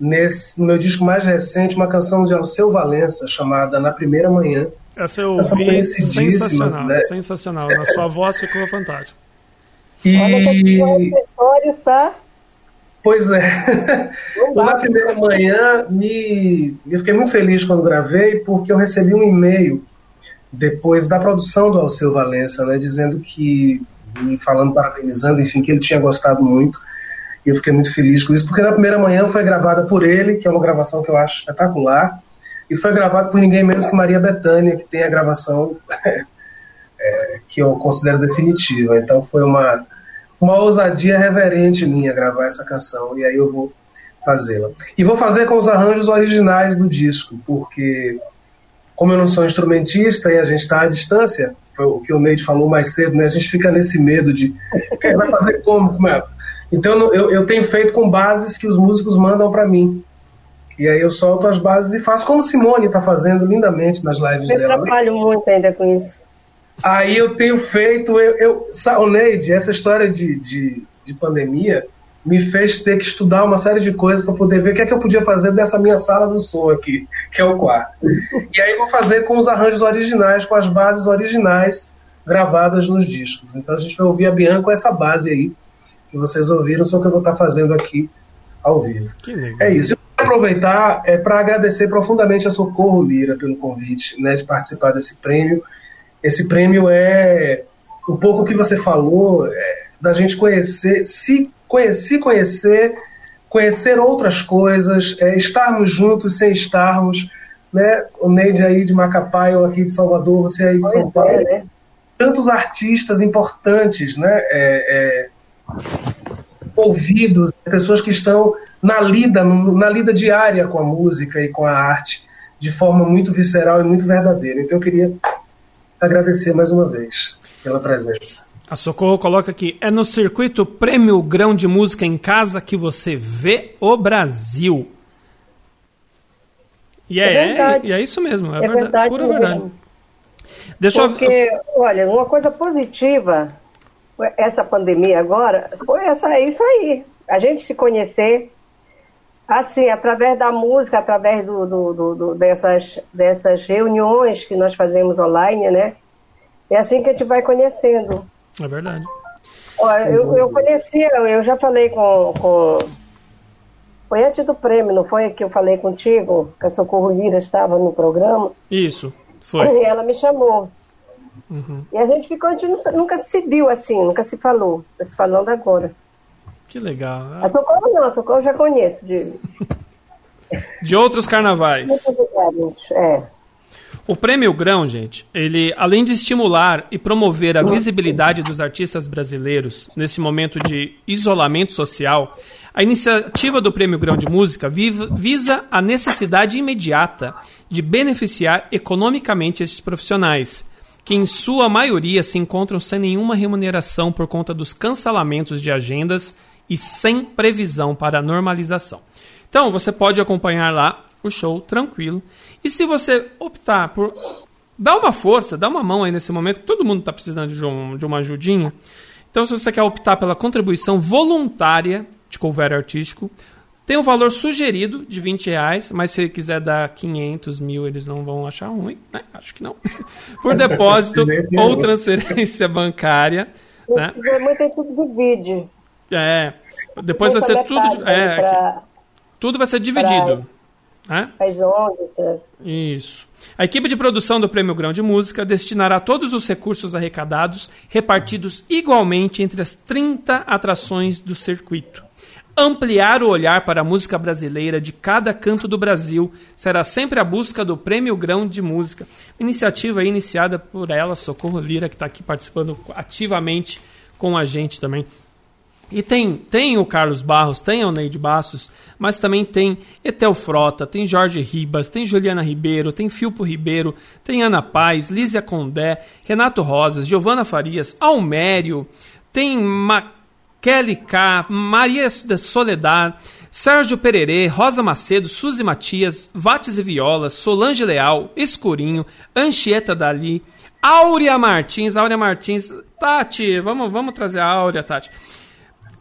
nesse, no meu disco mais recente uma canção de Alceu Valença chamada Na Primeira Manhã. Essa eu ouvi, sensacional, né? sensacional. A sua voz ficou fantástica. E... Olha, repertório tá Pois é. Na primeira manhã, me... eu fiquei muito feliz quando gravei, porque eu recebi um e-mail depois da produção do Alceu Valença, né, dizendo que, me falando, parabenizando, enfim, que ele tinha gostado muito. E eu fiquei muito feliz com isso, porque na primeira manhã foi gravada por ele, que é uma gravação que eu acho espetacular, e foi gravada por ninguém menos que Maria Bethânia, que tem a gravação é, que eu considero definitiva. Então foi uma uma ousadia reverente minha gravar essa canção, e aí eu vou fazê-la. E vou fazer com os arranjos originais do disco, porque como eu não sou instrumentista e a gente está à distância, o que o Neide falou mais cedo, né, a gente fica nesse medo de vai fazer como, é? Então eu, eu tenho feito com bases que os músicos mandam para mim. E aí eu solto as bases e faço como Simone está fazendo lindamente nas lives eu dela. Eu trabalho muito ainda com isso. Aí eu tenho feito, eu, eu Neide, essa história de, de, de, pandemia me fez ter que estudar uma série de coisas para poder ver o que é que eu podia fazer dessa minha sala do som aqui, que é o quarto. E aí vou fazer com os arranjos originais, com as bases originais gravadas nos discos. Então a gente vai ouvir a Bianca com essa base aí, que vocês ouviram, só que eu vou estar fazendo aqui ao vivo. É isso. Eu vou aproveitar é, para agradecer profundamente a Socorro Lira pelo convite né, de participar desse prêmio esse prêmio é um pouco o que você falou, é, da gente conhecer, se conhecer, conhecer, conhecer outras coisas, é, estarmos juntos sem estarmos, né? O Neide aí de Macapá, eu aqui de Salvador, você aí de São Paulo. É, né? Tantos artistas importantes, né? É, é, ouvidos, pessoas que estão na lida, na lida diária com a música e com a arte, de forma muito visceral e muito verdadeira. Então eu queria agradecer mais uma vez pela presença. A Socorro coloca aqui: é no circuito Prêmio Grão de Música em Casa que você vê o Brasil. E é, é, é, e é isso mesmo, é, é verdade, verdade, pura mesmo. verdade. Deixa Porque, eu... olha, uma coisa positiva, essa pandemia agora, foi essa, é isso aí. A gente se conhecer, Assim, através da música, através do, do, do, dessas, dessas reuniões que nós fazemos online, né? É assim que a gente vai conhecendo. É verdade. Olha, eu, eu conhecia, eu já falei com, com. Foi antes do prêmio, não foi que eu falei contigo, que a Socorro Lira estava no programa? Isso, foi. E ela me chamou. Uhum. E a gente ficou, a gente nunca se viu assim, nunca se falou. Estou se falando agora. Que legal. A Socorro não, a Socorro eu já conheço. De, de outros carnavais. É. O Prêmio Grão, gente, ele, além de estimular e promover a visibilidade dos artistas brasileiros nesse momento de isolamento social, a iniciativa do Prêmio Grão de Música visa a necessidade imediata de beneficiar economicamente esses profissionais, que em sua maioria se encontram sem nenhuma remuneração por conta dos cancelamentos de agendas e sem previsão para a normalização. Então, você pode acompanhar lá o show tranquilo. E se você optar por dar uma força, dar uma mão aí nesse momento, que todo mundo está precisando de, um, de uma ajudinha. Então, se você quer optar pela contribuição voluntária de cover artístico, tem um valor sugerido de 20 reais, mas se quiser dar 500 mil, eles não vão achar ruim, né? Acho que não. Por depósito ou transferência bancária. Né? Muito tudo divide. É, depois vai ser tudo. É, pra, tudo vai ser dividido. Pra, é? Isso. A equipe de produção do Prêmio Grão de Música destinará todos os recursos arrecadados repartidos igualmente entre as 30 atrações do circuito. Ampliar o olhar para a música brasileira de cada canto do Brasil será sempre a busca do Prêmio Grão de Música. Iniciativa iniciada por ela, Socorro Lira, que está aqui participando ativamente com a gente também. E tem, tem o Carlos Barros, tem o Neide Bastos, mas também tem Etel Frota, tem Jorge Ribas, tem Juliana Ribeiro, tem Filpo Ribeiro, tem Ana Paz, Lízia Condé, Renato Rosas, Giovana Farias, Almério, tem Kelly K, Maria da Soledad, Sérgio Pererê, Rosa Macedo, Suzy Matias, Vates e Violas, Solange Leal, Escurinho, Anchieta Dali, Áurea Martins, Áurea Martins, Tati, vamos, vamos trazer a Áurea, Tati.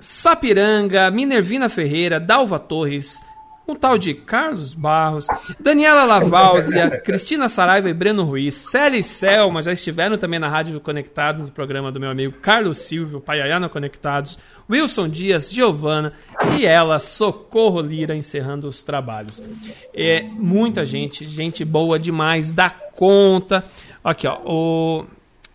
Sapiranga, Minervina Ferreira, Dalva Torres, um tal de Carlos Barros, Daniela Laváuzia, Cristina Saraiva e Breno Ruiz, Célia e Selma já estiveram também na Rádio Conectados, no programa do meu amigo Carlos Silvio, Paiayana Conectados, Wilson Dias, Giovana e ela, Socorro Lira, encerrando os trabalhos. É muita gente, gente boa demais, dá conta. Aqui, ó, o...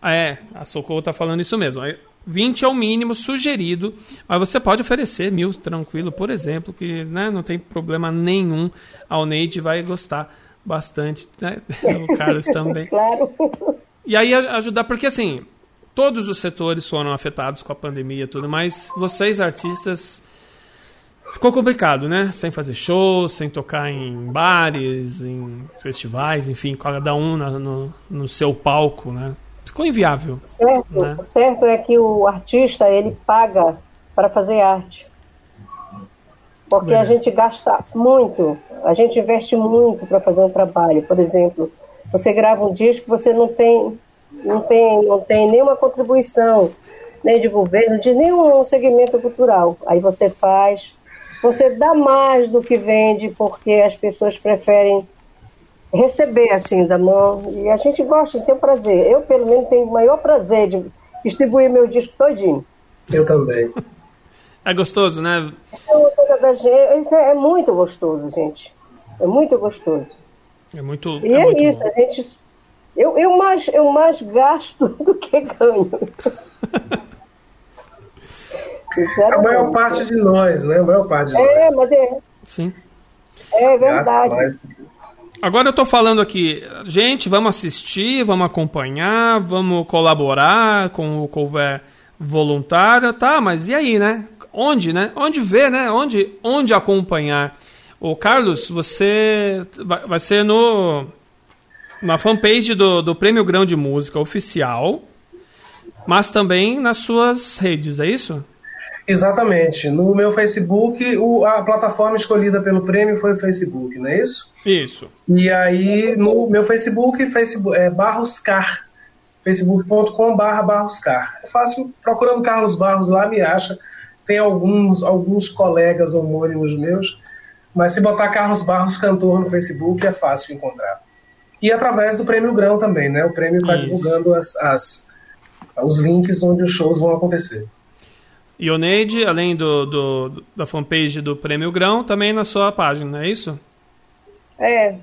É, a Socorro tá falando isso mesmo. 20 é o mínimo sugerido, mas você pode oferecer mil tranquilo, por exemplo, que né, não tem problema nenhum. A Neide vai gostar bastante, né? o Carlos também. claro. E aí ajudar, porque assim, todos os setores foram afetados com a pandemia e tudo, mas vocês, artistas, ficou complicado, né? Sem fazer shows, sem tocar em bares, em festivais, enfim, cada um no, no seu palco, né? Ficou inviável. Certo, né? o certo é que o artista ele paga para fazer arte. Porque a gente gasta muito, a gente investe muito para fazer um trabalho. Por exemplo, você grava um disco, você não tem, não tem, não tem nenhuma contribuição, nem de governo, de nenhum segmento cultural. Aí você faz, você dá mais do que vende, porque as pessoas preferem receber assim da mão. E a gente gosta, tem um prazer. Eu, pelo menos, tenho o maior prazer de distribuir meu disco todinho. Eu também. É gostoso, né? É, isso é, é muito gostoso, gente. É muito gostoso. É muito. E é, é isso, bom. a gente. Eu, eu, mais, eu mais gasto do que ganho. a maior parte de nós, né? A maior parte de é, nós. Mas é. Sim. É verdade. Agora eu tô falando aqui, gente, vamos assistir, vamos acompanhar, vamos colaborar com o houver voluntário, tá? Mas e aí, né? Onde, né? Onde ver, né? Onde, onde acompanhar? O Carlos, você vai, vai ser no na fanpage do, do Prêmio Grão de Música oficial, mas também nas suas redes, é isso? Exatamente. No meu Facebook, o, a plataforma escolhida pelo prêmio foi o Facebook, não é isso? Isso. E aí, no meu Facebook, Facebook é Barroscar. facebook.com barra Barroscar. É fácil, procurando Carlos Barros lá, me acha. Tem alguns, alguns colegas homônimos meus, mas se botar Carlos Barros Cantor no Facebook é fácil encontrar. E através do Prêmio Grão também, né? O prêmio está divulgando as, as, os links onde os shows vão acontecer. E o Neide, além do, do, da fanpage do Prêmio Grão, também na sua página, não é isso? É.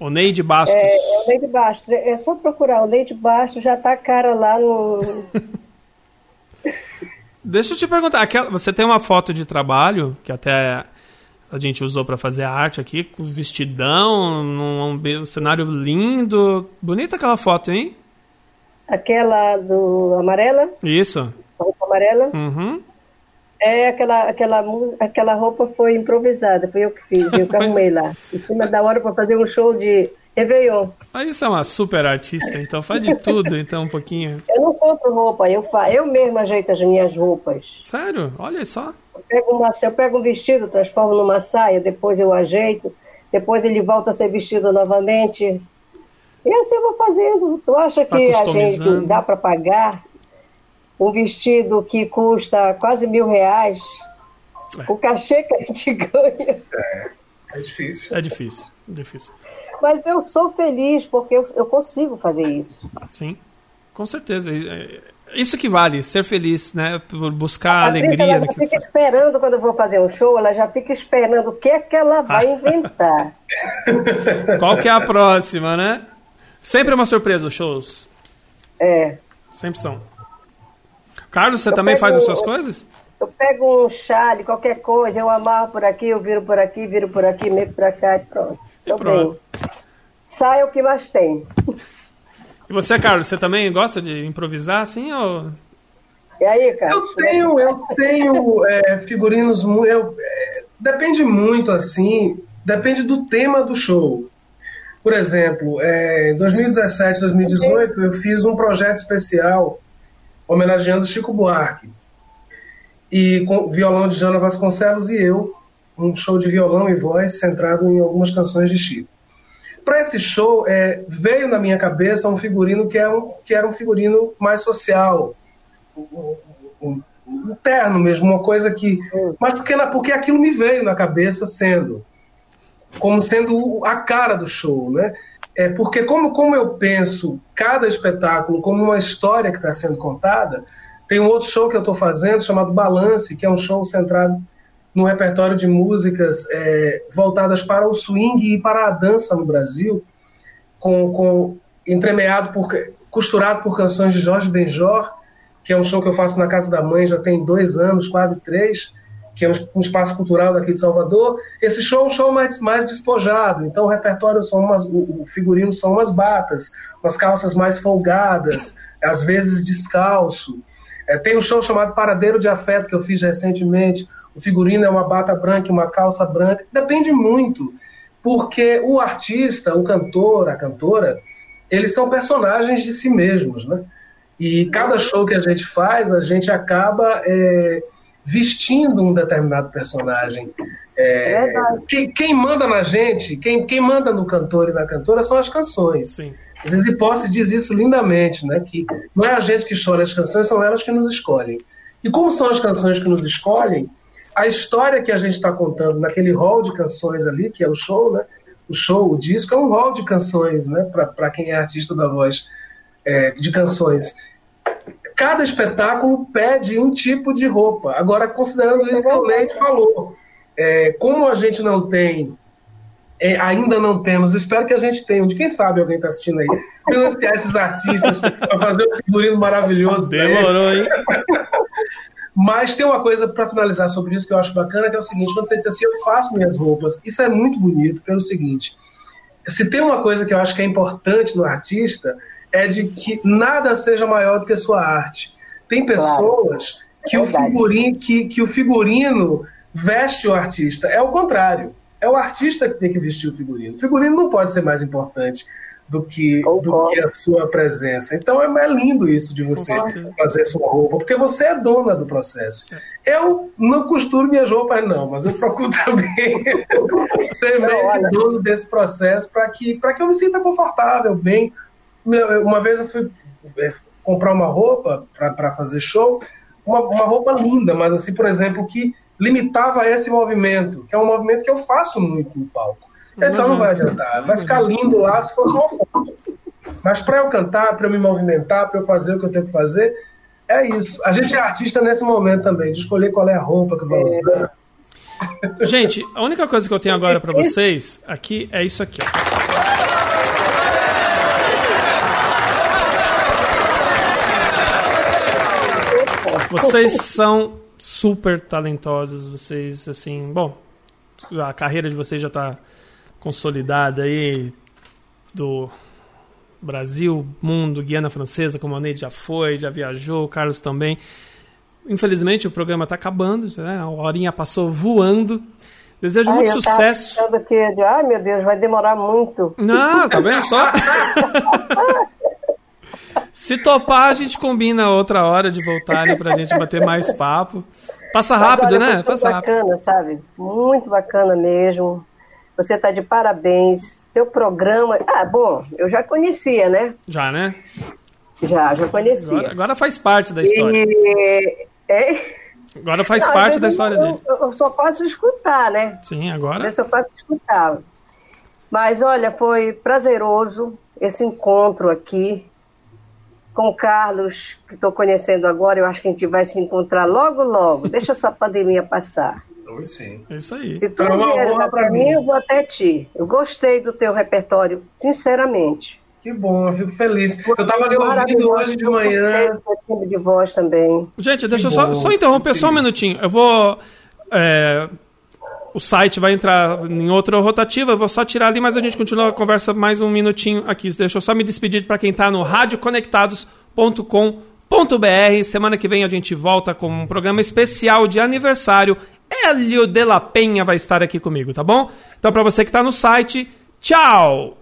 O Neide Bastos. É, é o Neide Bastos. É só procurar. O Neide Bastos já tá cara lá no. Deixa eu te perguntar. Aquela, você tem uma foto de trabalho que até a gente usou para fazer a arte aqui, com vestidão, num, um cenário lindo. Bonita aquela foto, hein? Aquela do amarela? Isso amarela. Uhum. É, aquela, aquela, aquela roupa foi improvisada, foi eu que fiz, eu que arrumei lá. Em cima da hora para fazer um show de Réveillon. Mas isso é uma super artista, então faz de tudo, então, um pouquinho. Eu não compro roupa, eu, fa eu mesmo ajeito as minhas roupas. Sério? Olha só. Eu pego, uma, eu pego um vestido, transformo numa saia, depois eu ajeito, depois ele volta a ser vestido novamente. E assim eu vou fazendo. Tu acha que a gente dá para pagar um vestido que custa quase mil reais, é. o cachê que a gente ganha. É, é difícil. É difícil, é difícil. Mas eu sou feliz porque eu, eu consigo fazer isso. Sim, com certeza. É, isso que vale, ser feliz, né? Buscar a alegria. Ela já fica esperando quando eu vou fazer um show, ela já fica esperando o que é que ela vai inventar. Qual que é a próxima, né? Sempre é uma surpresa os shows. É. Sempre são. Carlos, você eu também faz as suas coisas? Eu pego um chale, qualquer coisa, eu amarro por aqui, eu viro por aqui, viro por aqui, meto pra cá e pronto. Tô pronto. bem. Sai o que mais tem. E você, Carlos, você também gosta de improvisar assim ou... E aí, Carlos? Eu tenho, eu tenho é, figurinos eu, é, depende muito assim, depende do tema do show. Por exemplo, é, em 2017, 2018, eu fiz um projeto especial homenageando Chico Buarque. E com violão de Jana Vasconcelos e eu, um show de violão e voz centrado em algumas canções de Chico. Para esse show, é, veio na minha cabeça um figurino que, é um, que era um figurino mais social, um, um, um terno mesmo, uma coisa que. Mas porque, porque aquilo me veio na cabeça sendo. como sendo a cara do show, né? É porque como, como eu penso cada espetáculo como uma história que está sendo contada, tem um outro show que eu estou fazendo chamado Balance, que é um show centrado no repertório de músicas é, voltadas para o swing e para a dança no Brasil, com, com entremeado por costurado por canções de Jorge Benjor, que é um show que eu faço na casa da mãe já tem dois anos, quase três, que é um espaço cultural daqui de Salvador. Esse show é um show mais, mais despojado, então o repertório são umas, o, figurino são umas batas, umas calças mais folgadas, às vezes descalço. É, tem um show chamado Paradeiro de Afeto que eu fiz recentemente. O figurino é uma bata branca e uma calça branca. Depende muito, porque o artista, o cantor, a cantora, eles são personagens de si mesmos, né? E cada show que a gente faz, a gente acaba é, vestindo um determinado personagem. É, é quem, quem, manda na gente, quem, quem manda no cantor e na cantora são as canções. Sim. Às vezes Hipótese diz isso lindamente, né? Que não é a gente que escolhe as canções, são elas que nos escolhem. E como são as canções que nos escolhem, a história que a gente está contando naquele hall de canções ali, que é o show, né? O show, o disco, é um hall de canções, né? Para quem é artista da voz, é, de canções cada espetáculo pede um tipo de roupa. Agora, considerando isso que o Leite falou, é, como a gente não tem, é, ainda não temos, espero que a gente tenha, de quem sabe alguém está assistindo aí, financiar esses artistas para fazer um figurino maravilhoso. Demorou, hein? Mas tem uma coisa para finalizar sobre isso que eu acho bacana, que é o seguinte: quando você diz assim, eu faço minhas roupas, isso é muito bonito pelo seguinte. Se tem uma coisa que eu acho que é importante no artista, é de que nada seja maior do que a sua arte. Tem pessoas claro. que, é o figurino, que, que o figurino veste o artista. É o contrário. É o artista que tem que vestir o figurino. O figurino não pode ser mais importante do que, do que a sua presença. Então é, é lindo isso de você fazer sua roupa, porque você é dona do processo. É. Eu não costuro minhas roupas, não, mas eu procuro também ser meio dono desse processo para que, que eu me sinta confortável, bem, uma vez eu fui é, comprar uma roupa para fazer show, uma, uma roupa linda, mas assim, por exemplo, que limitava esse movimento, que é um movimento que eu faço muito no palco. Não, então não vai adiantar, vai ficar lindo lá se fosse uma foto. Mas para eu cantar, para eu me movimentar, para eu fazer o que eu tenho que fazer, é isso. A gente é artista nesse momento também, de escolher qual é a roupa que vai é. usar. Gente, a única coisa que eu tenho agora para vocês aqui é isso aqui. Ó. Vocês são super talentosos, vocês, assim, bom, a carreira de vocês já está consolidada aí do Brasil, mundo, Guiana Francesa, como a Neide já foi, já viajou, o Carlos também. Infelizmente o programa está acabando, né? a horinha passou voando. Desejo Ai, muito sucesso. Que, ai meu Deus, vai demorar muito. Não, tá vendo só? Se topar, a gente combina outra hora de voltarem pra gente bater mais papo. Passa rápido, olha, né? Passa bacana, rápido. sabe? Muito bacana mesmo. Você tá de parabéns. Seu programa. Ah, bom, eu já conhecia, né? Já, né? Já, já conhecia. Agora, agora faz parte da história. E... É... Agora faz Não, parte da história eu, dele. Eu só posso escutar, né? Sim, agora. Eu só posso escutar. Mas olha, foi prazeroso esse encontro aqui com o Carlos, que estou conhecendo agora, eu acho que a gente vai se encontrar logo, logo. Deixa essa pandemia passar. Sim. É isso aí. Se tu vier para mim, eu vou até ti. Eu gostei do teu repertório, sinceramente. Que bom, eu fico feliz. Eu estava ali ouvindo hoje de manhã. De voz também. Gente, deixa que eu só, só interromper só um minutinho. Eu vou. É, o site vai entrar em outra rotativa, eu vou só tirar ali, mas a gente continua a conversa mais um minutinho aqui. Deixa eu só me despedir para quem está no radioconectados.com.br. Semana que vem a gente volta com um programa especial de aniversário. Hélio de la Penha vai estar aqui comigo, tá bom? Então, para você que está no site, tchau!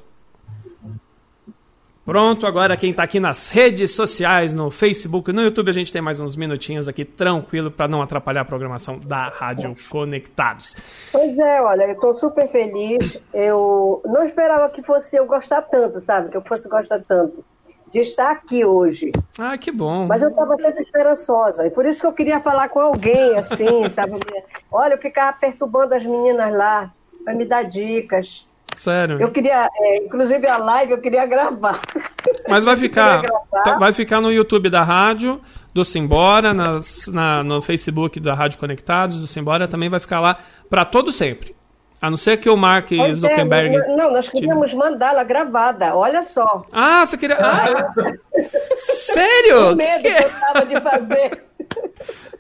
Pronto, agora quem está aqui nas redes sociais, no Facebook, no YouTube, a gente tem mais uns minutinhos aqui tranquilo para não atrapalhar a programação da Rádio Conectados. Pois é, olha, eu estou super feliz. Eu não esperava que fosse eu gostar tanto, sabe? Que eu fosse gostar tanto de estar aqui hoje. Ah, que bom. Mas eu estava sempre esperançosa. E por isso que eu queria falar com alguém, assim, sabe? Olha, eu ficava perturbando as meninas lá para me dar dicas. Sério? Eu queria, é, inclusive a live eu queria gravar. Mas vai ficar, tá, vai ficar no YouTube da rádio, do Simbora, nas, na, no Facebook da Rádio Conectados, do Simbora, também vai ficar lá para todo sempre. A não ser que o Mark pois é, Zuckerberg. É, não, nós queríamos mandá-la gravada, olha só. Ah, você queria. Ah, sério? O medo que eu tava de fazer.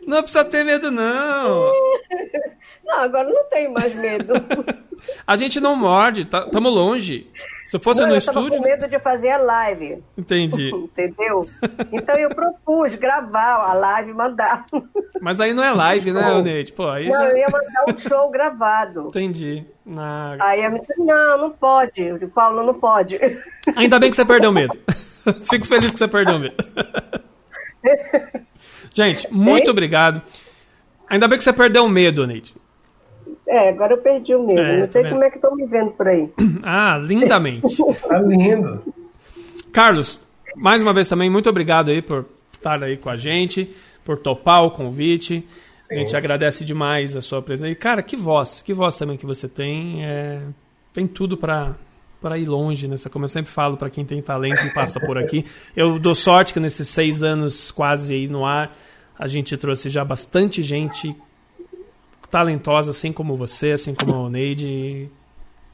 Não precisa ter medo, não. Não, agora não tenho mais medo. A gente não morde, tá, tamo longe. Se fosse não, no eu estúdio. Eu com medo de fazer a live. Entendi. Entendeu? Então eu propus gravar a live e mandar. Mas aí não é live, né, Neide? Pô, aí não, já... eu ia mandar um show gravado. Entendi. Na... Aí eu me disse, não, não pode. O Paulo não pode. Ainda bem que você perdeu medo. Fico feliz que você perdeu medo. Gente, muito Ei? obrigado. Ainda bem que você perdeu o medo, Neide. É, agora eu perdi o medo. É, não sei tá como é que estão me vendo por aí. Ah, lindamente. tá lindo. Carlos, mais uma vez também, muito obrigado aí por estar aí com a gente, por topar o convite. Sim. A gente agradece demais a sua presença. E, cara, que voz, que voz também que você tem. É, tem tudo para para ir longe nessa, como eu sempre falo para quem tem talento e passa por aqui. Eu dou sorte que nesses seis anos quase aí no ar a gente trouxe já bastante gente talentosa, assim como você, assim como o Neide.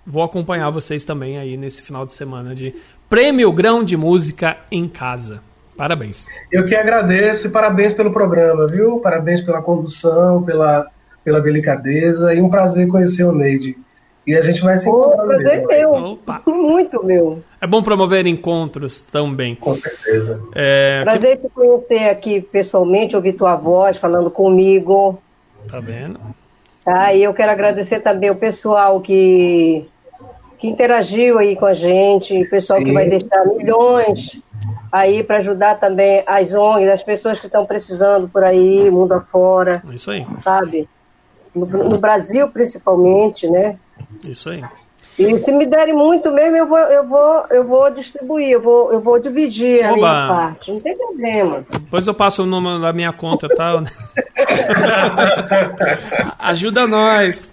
Vou acompanhar vocês também aí nesse final de semana de Prêmio Grão de Música em Casa. Parabéns. Eu que agradeço e parabéns pelo programa, viu? Parabéns pela condução, pela, pela delicadeza e um prazer conhecer o Neide. E a gente vai se encontrar. Oh, prazer meu. Opa. Muito meu. É bom promover encontros também. Com certeza. É, prazer que... te conhecer aqui pessoalmente, ouvir tua voz falando comigo. Tá vendo? Tá, e eu quero agradecer também o pessoal que, que interagiu aí com a gente, o pessoal Sim. que vai deixar milhões aí para ajudar também as ONGs, as pessoas que estão precisando por aí, mundo afora. Isso aí. Sabe? No, no Brasil, principalmente, né? Isso aí. E se me derem muito mesmo, eu vou, eu vou, eu vou distribuir, eu vou, eu vou dividir Oba. a minha parte. Não tem problema. Depois eu passo o número da minha conta, tá? Ajuda nós.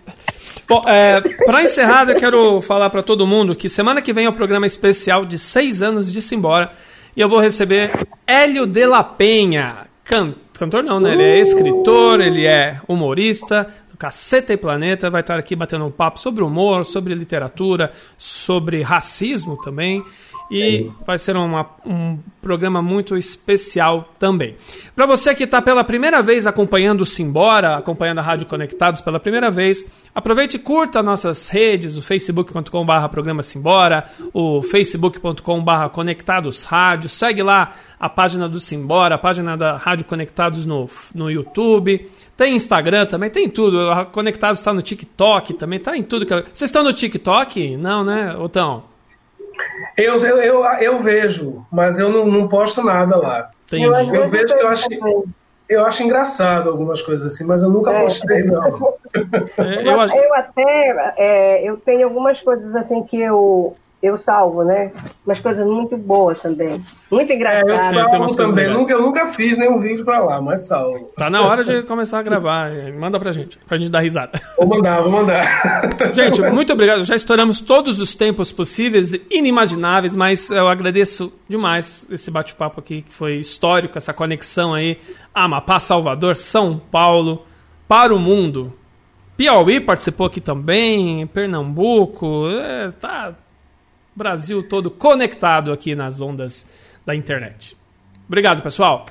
Bom, é, para encerrar, eu quero falar para todo mundo que semana que vem é o programa especial de seis anos de Simbora e eu vou receber Hélio de la Penha, can, cantor não, né? Ele é escritor, ele é humorista, Caceta e Planeta vai estar aqui batendo um papo sobre humor, sobre literatura, sobre racismo também. E vai ser uma, um programa muito especial também. Para você que está pela primeira vez acompanhando o Simbora, acompanhando a Rádio Conectados pela primeira vez, aproveite e curta nossas redes, o facebook.com.br programa Simbora, o facebook.com.br Conectados Rádio, segue lá a página do Simbora, a página da Rádio Conectados no, no YouTube, tem Instagram também, tem tudo. Conectados está no TikTok também, tá em tudo. Vocês estão no TikTok? Não, né, Otão? Eu, eu, eu, eu, vejo, mas eu não, não posto nada lá. Entendi. Eu, eu vejo que eu acho, eu acho engraçado algumas coisas assim, mas eu nunca é. postei, não. É, eu, eu, até é, eu tenho algumas coisas assim que eu eu salvo, né? Umas coisas muito boas também. Muito engraçadas. É, eu salvo também. Nunca, eu nunca fiz nenhum vídeo pra lá, mas salvo. Tá na hora de começar a gravar. Manda pra gente, pra gente dar risada. Vou mandar, vou mandar. Gente, muito obrigado. Já estouramos todos os tempos possíveis, inimagináveis, mas eu agradeço demais esse bate-papo aqui, que foi histórico, essa conexão aí. Amapá, Salvador, São Paulo, para o mundo. Piauí participou aqui também, Pernambuco, é, tá, Brasil todo conectado aqui nas ondas da internet. Obrigado, pessoal.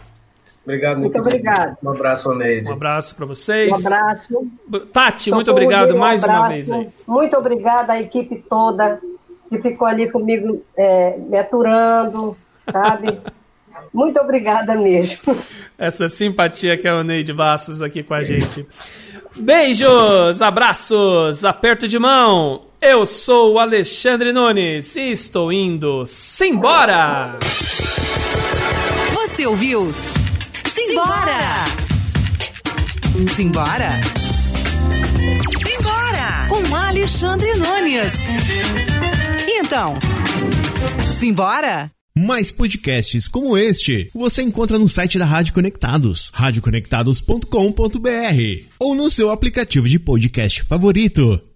Obrigado, muito obrigado. Um abraço, Neide. Um abraço para vocês. Um abraço. Tati, muito obrigado um mais uma vez aí. Muito obrigada à equipe toda que ficou ali comigo é, me aturando, sabe? muito obrigada mesmo. Essa simpatia que é o Neide Bastos aqui com a gente. Beijos, abraços, aperto de mão. Eu sou o Alexandre Nunes e estou indo simbora! Você ouviu? Simbora! Simbora! Simbora! Com Alexandre Nunes. Então, simbora? Mais podcasts como este você encontra no site da Rádio Conectados, radioconectados.com.br ou no seu aplicativo de podcast favorito.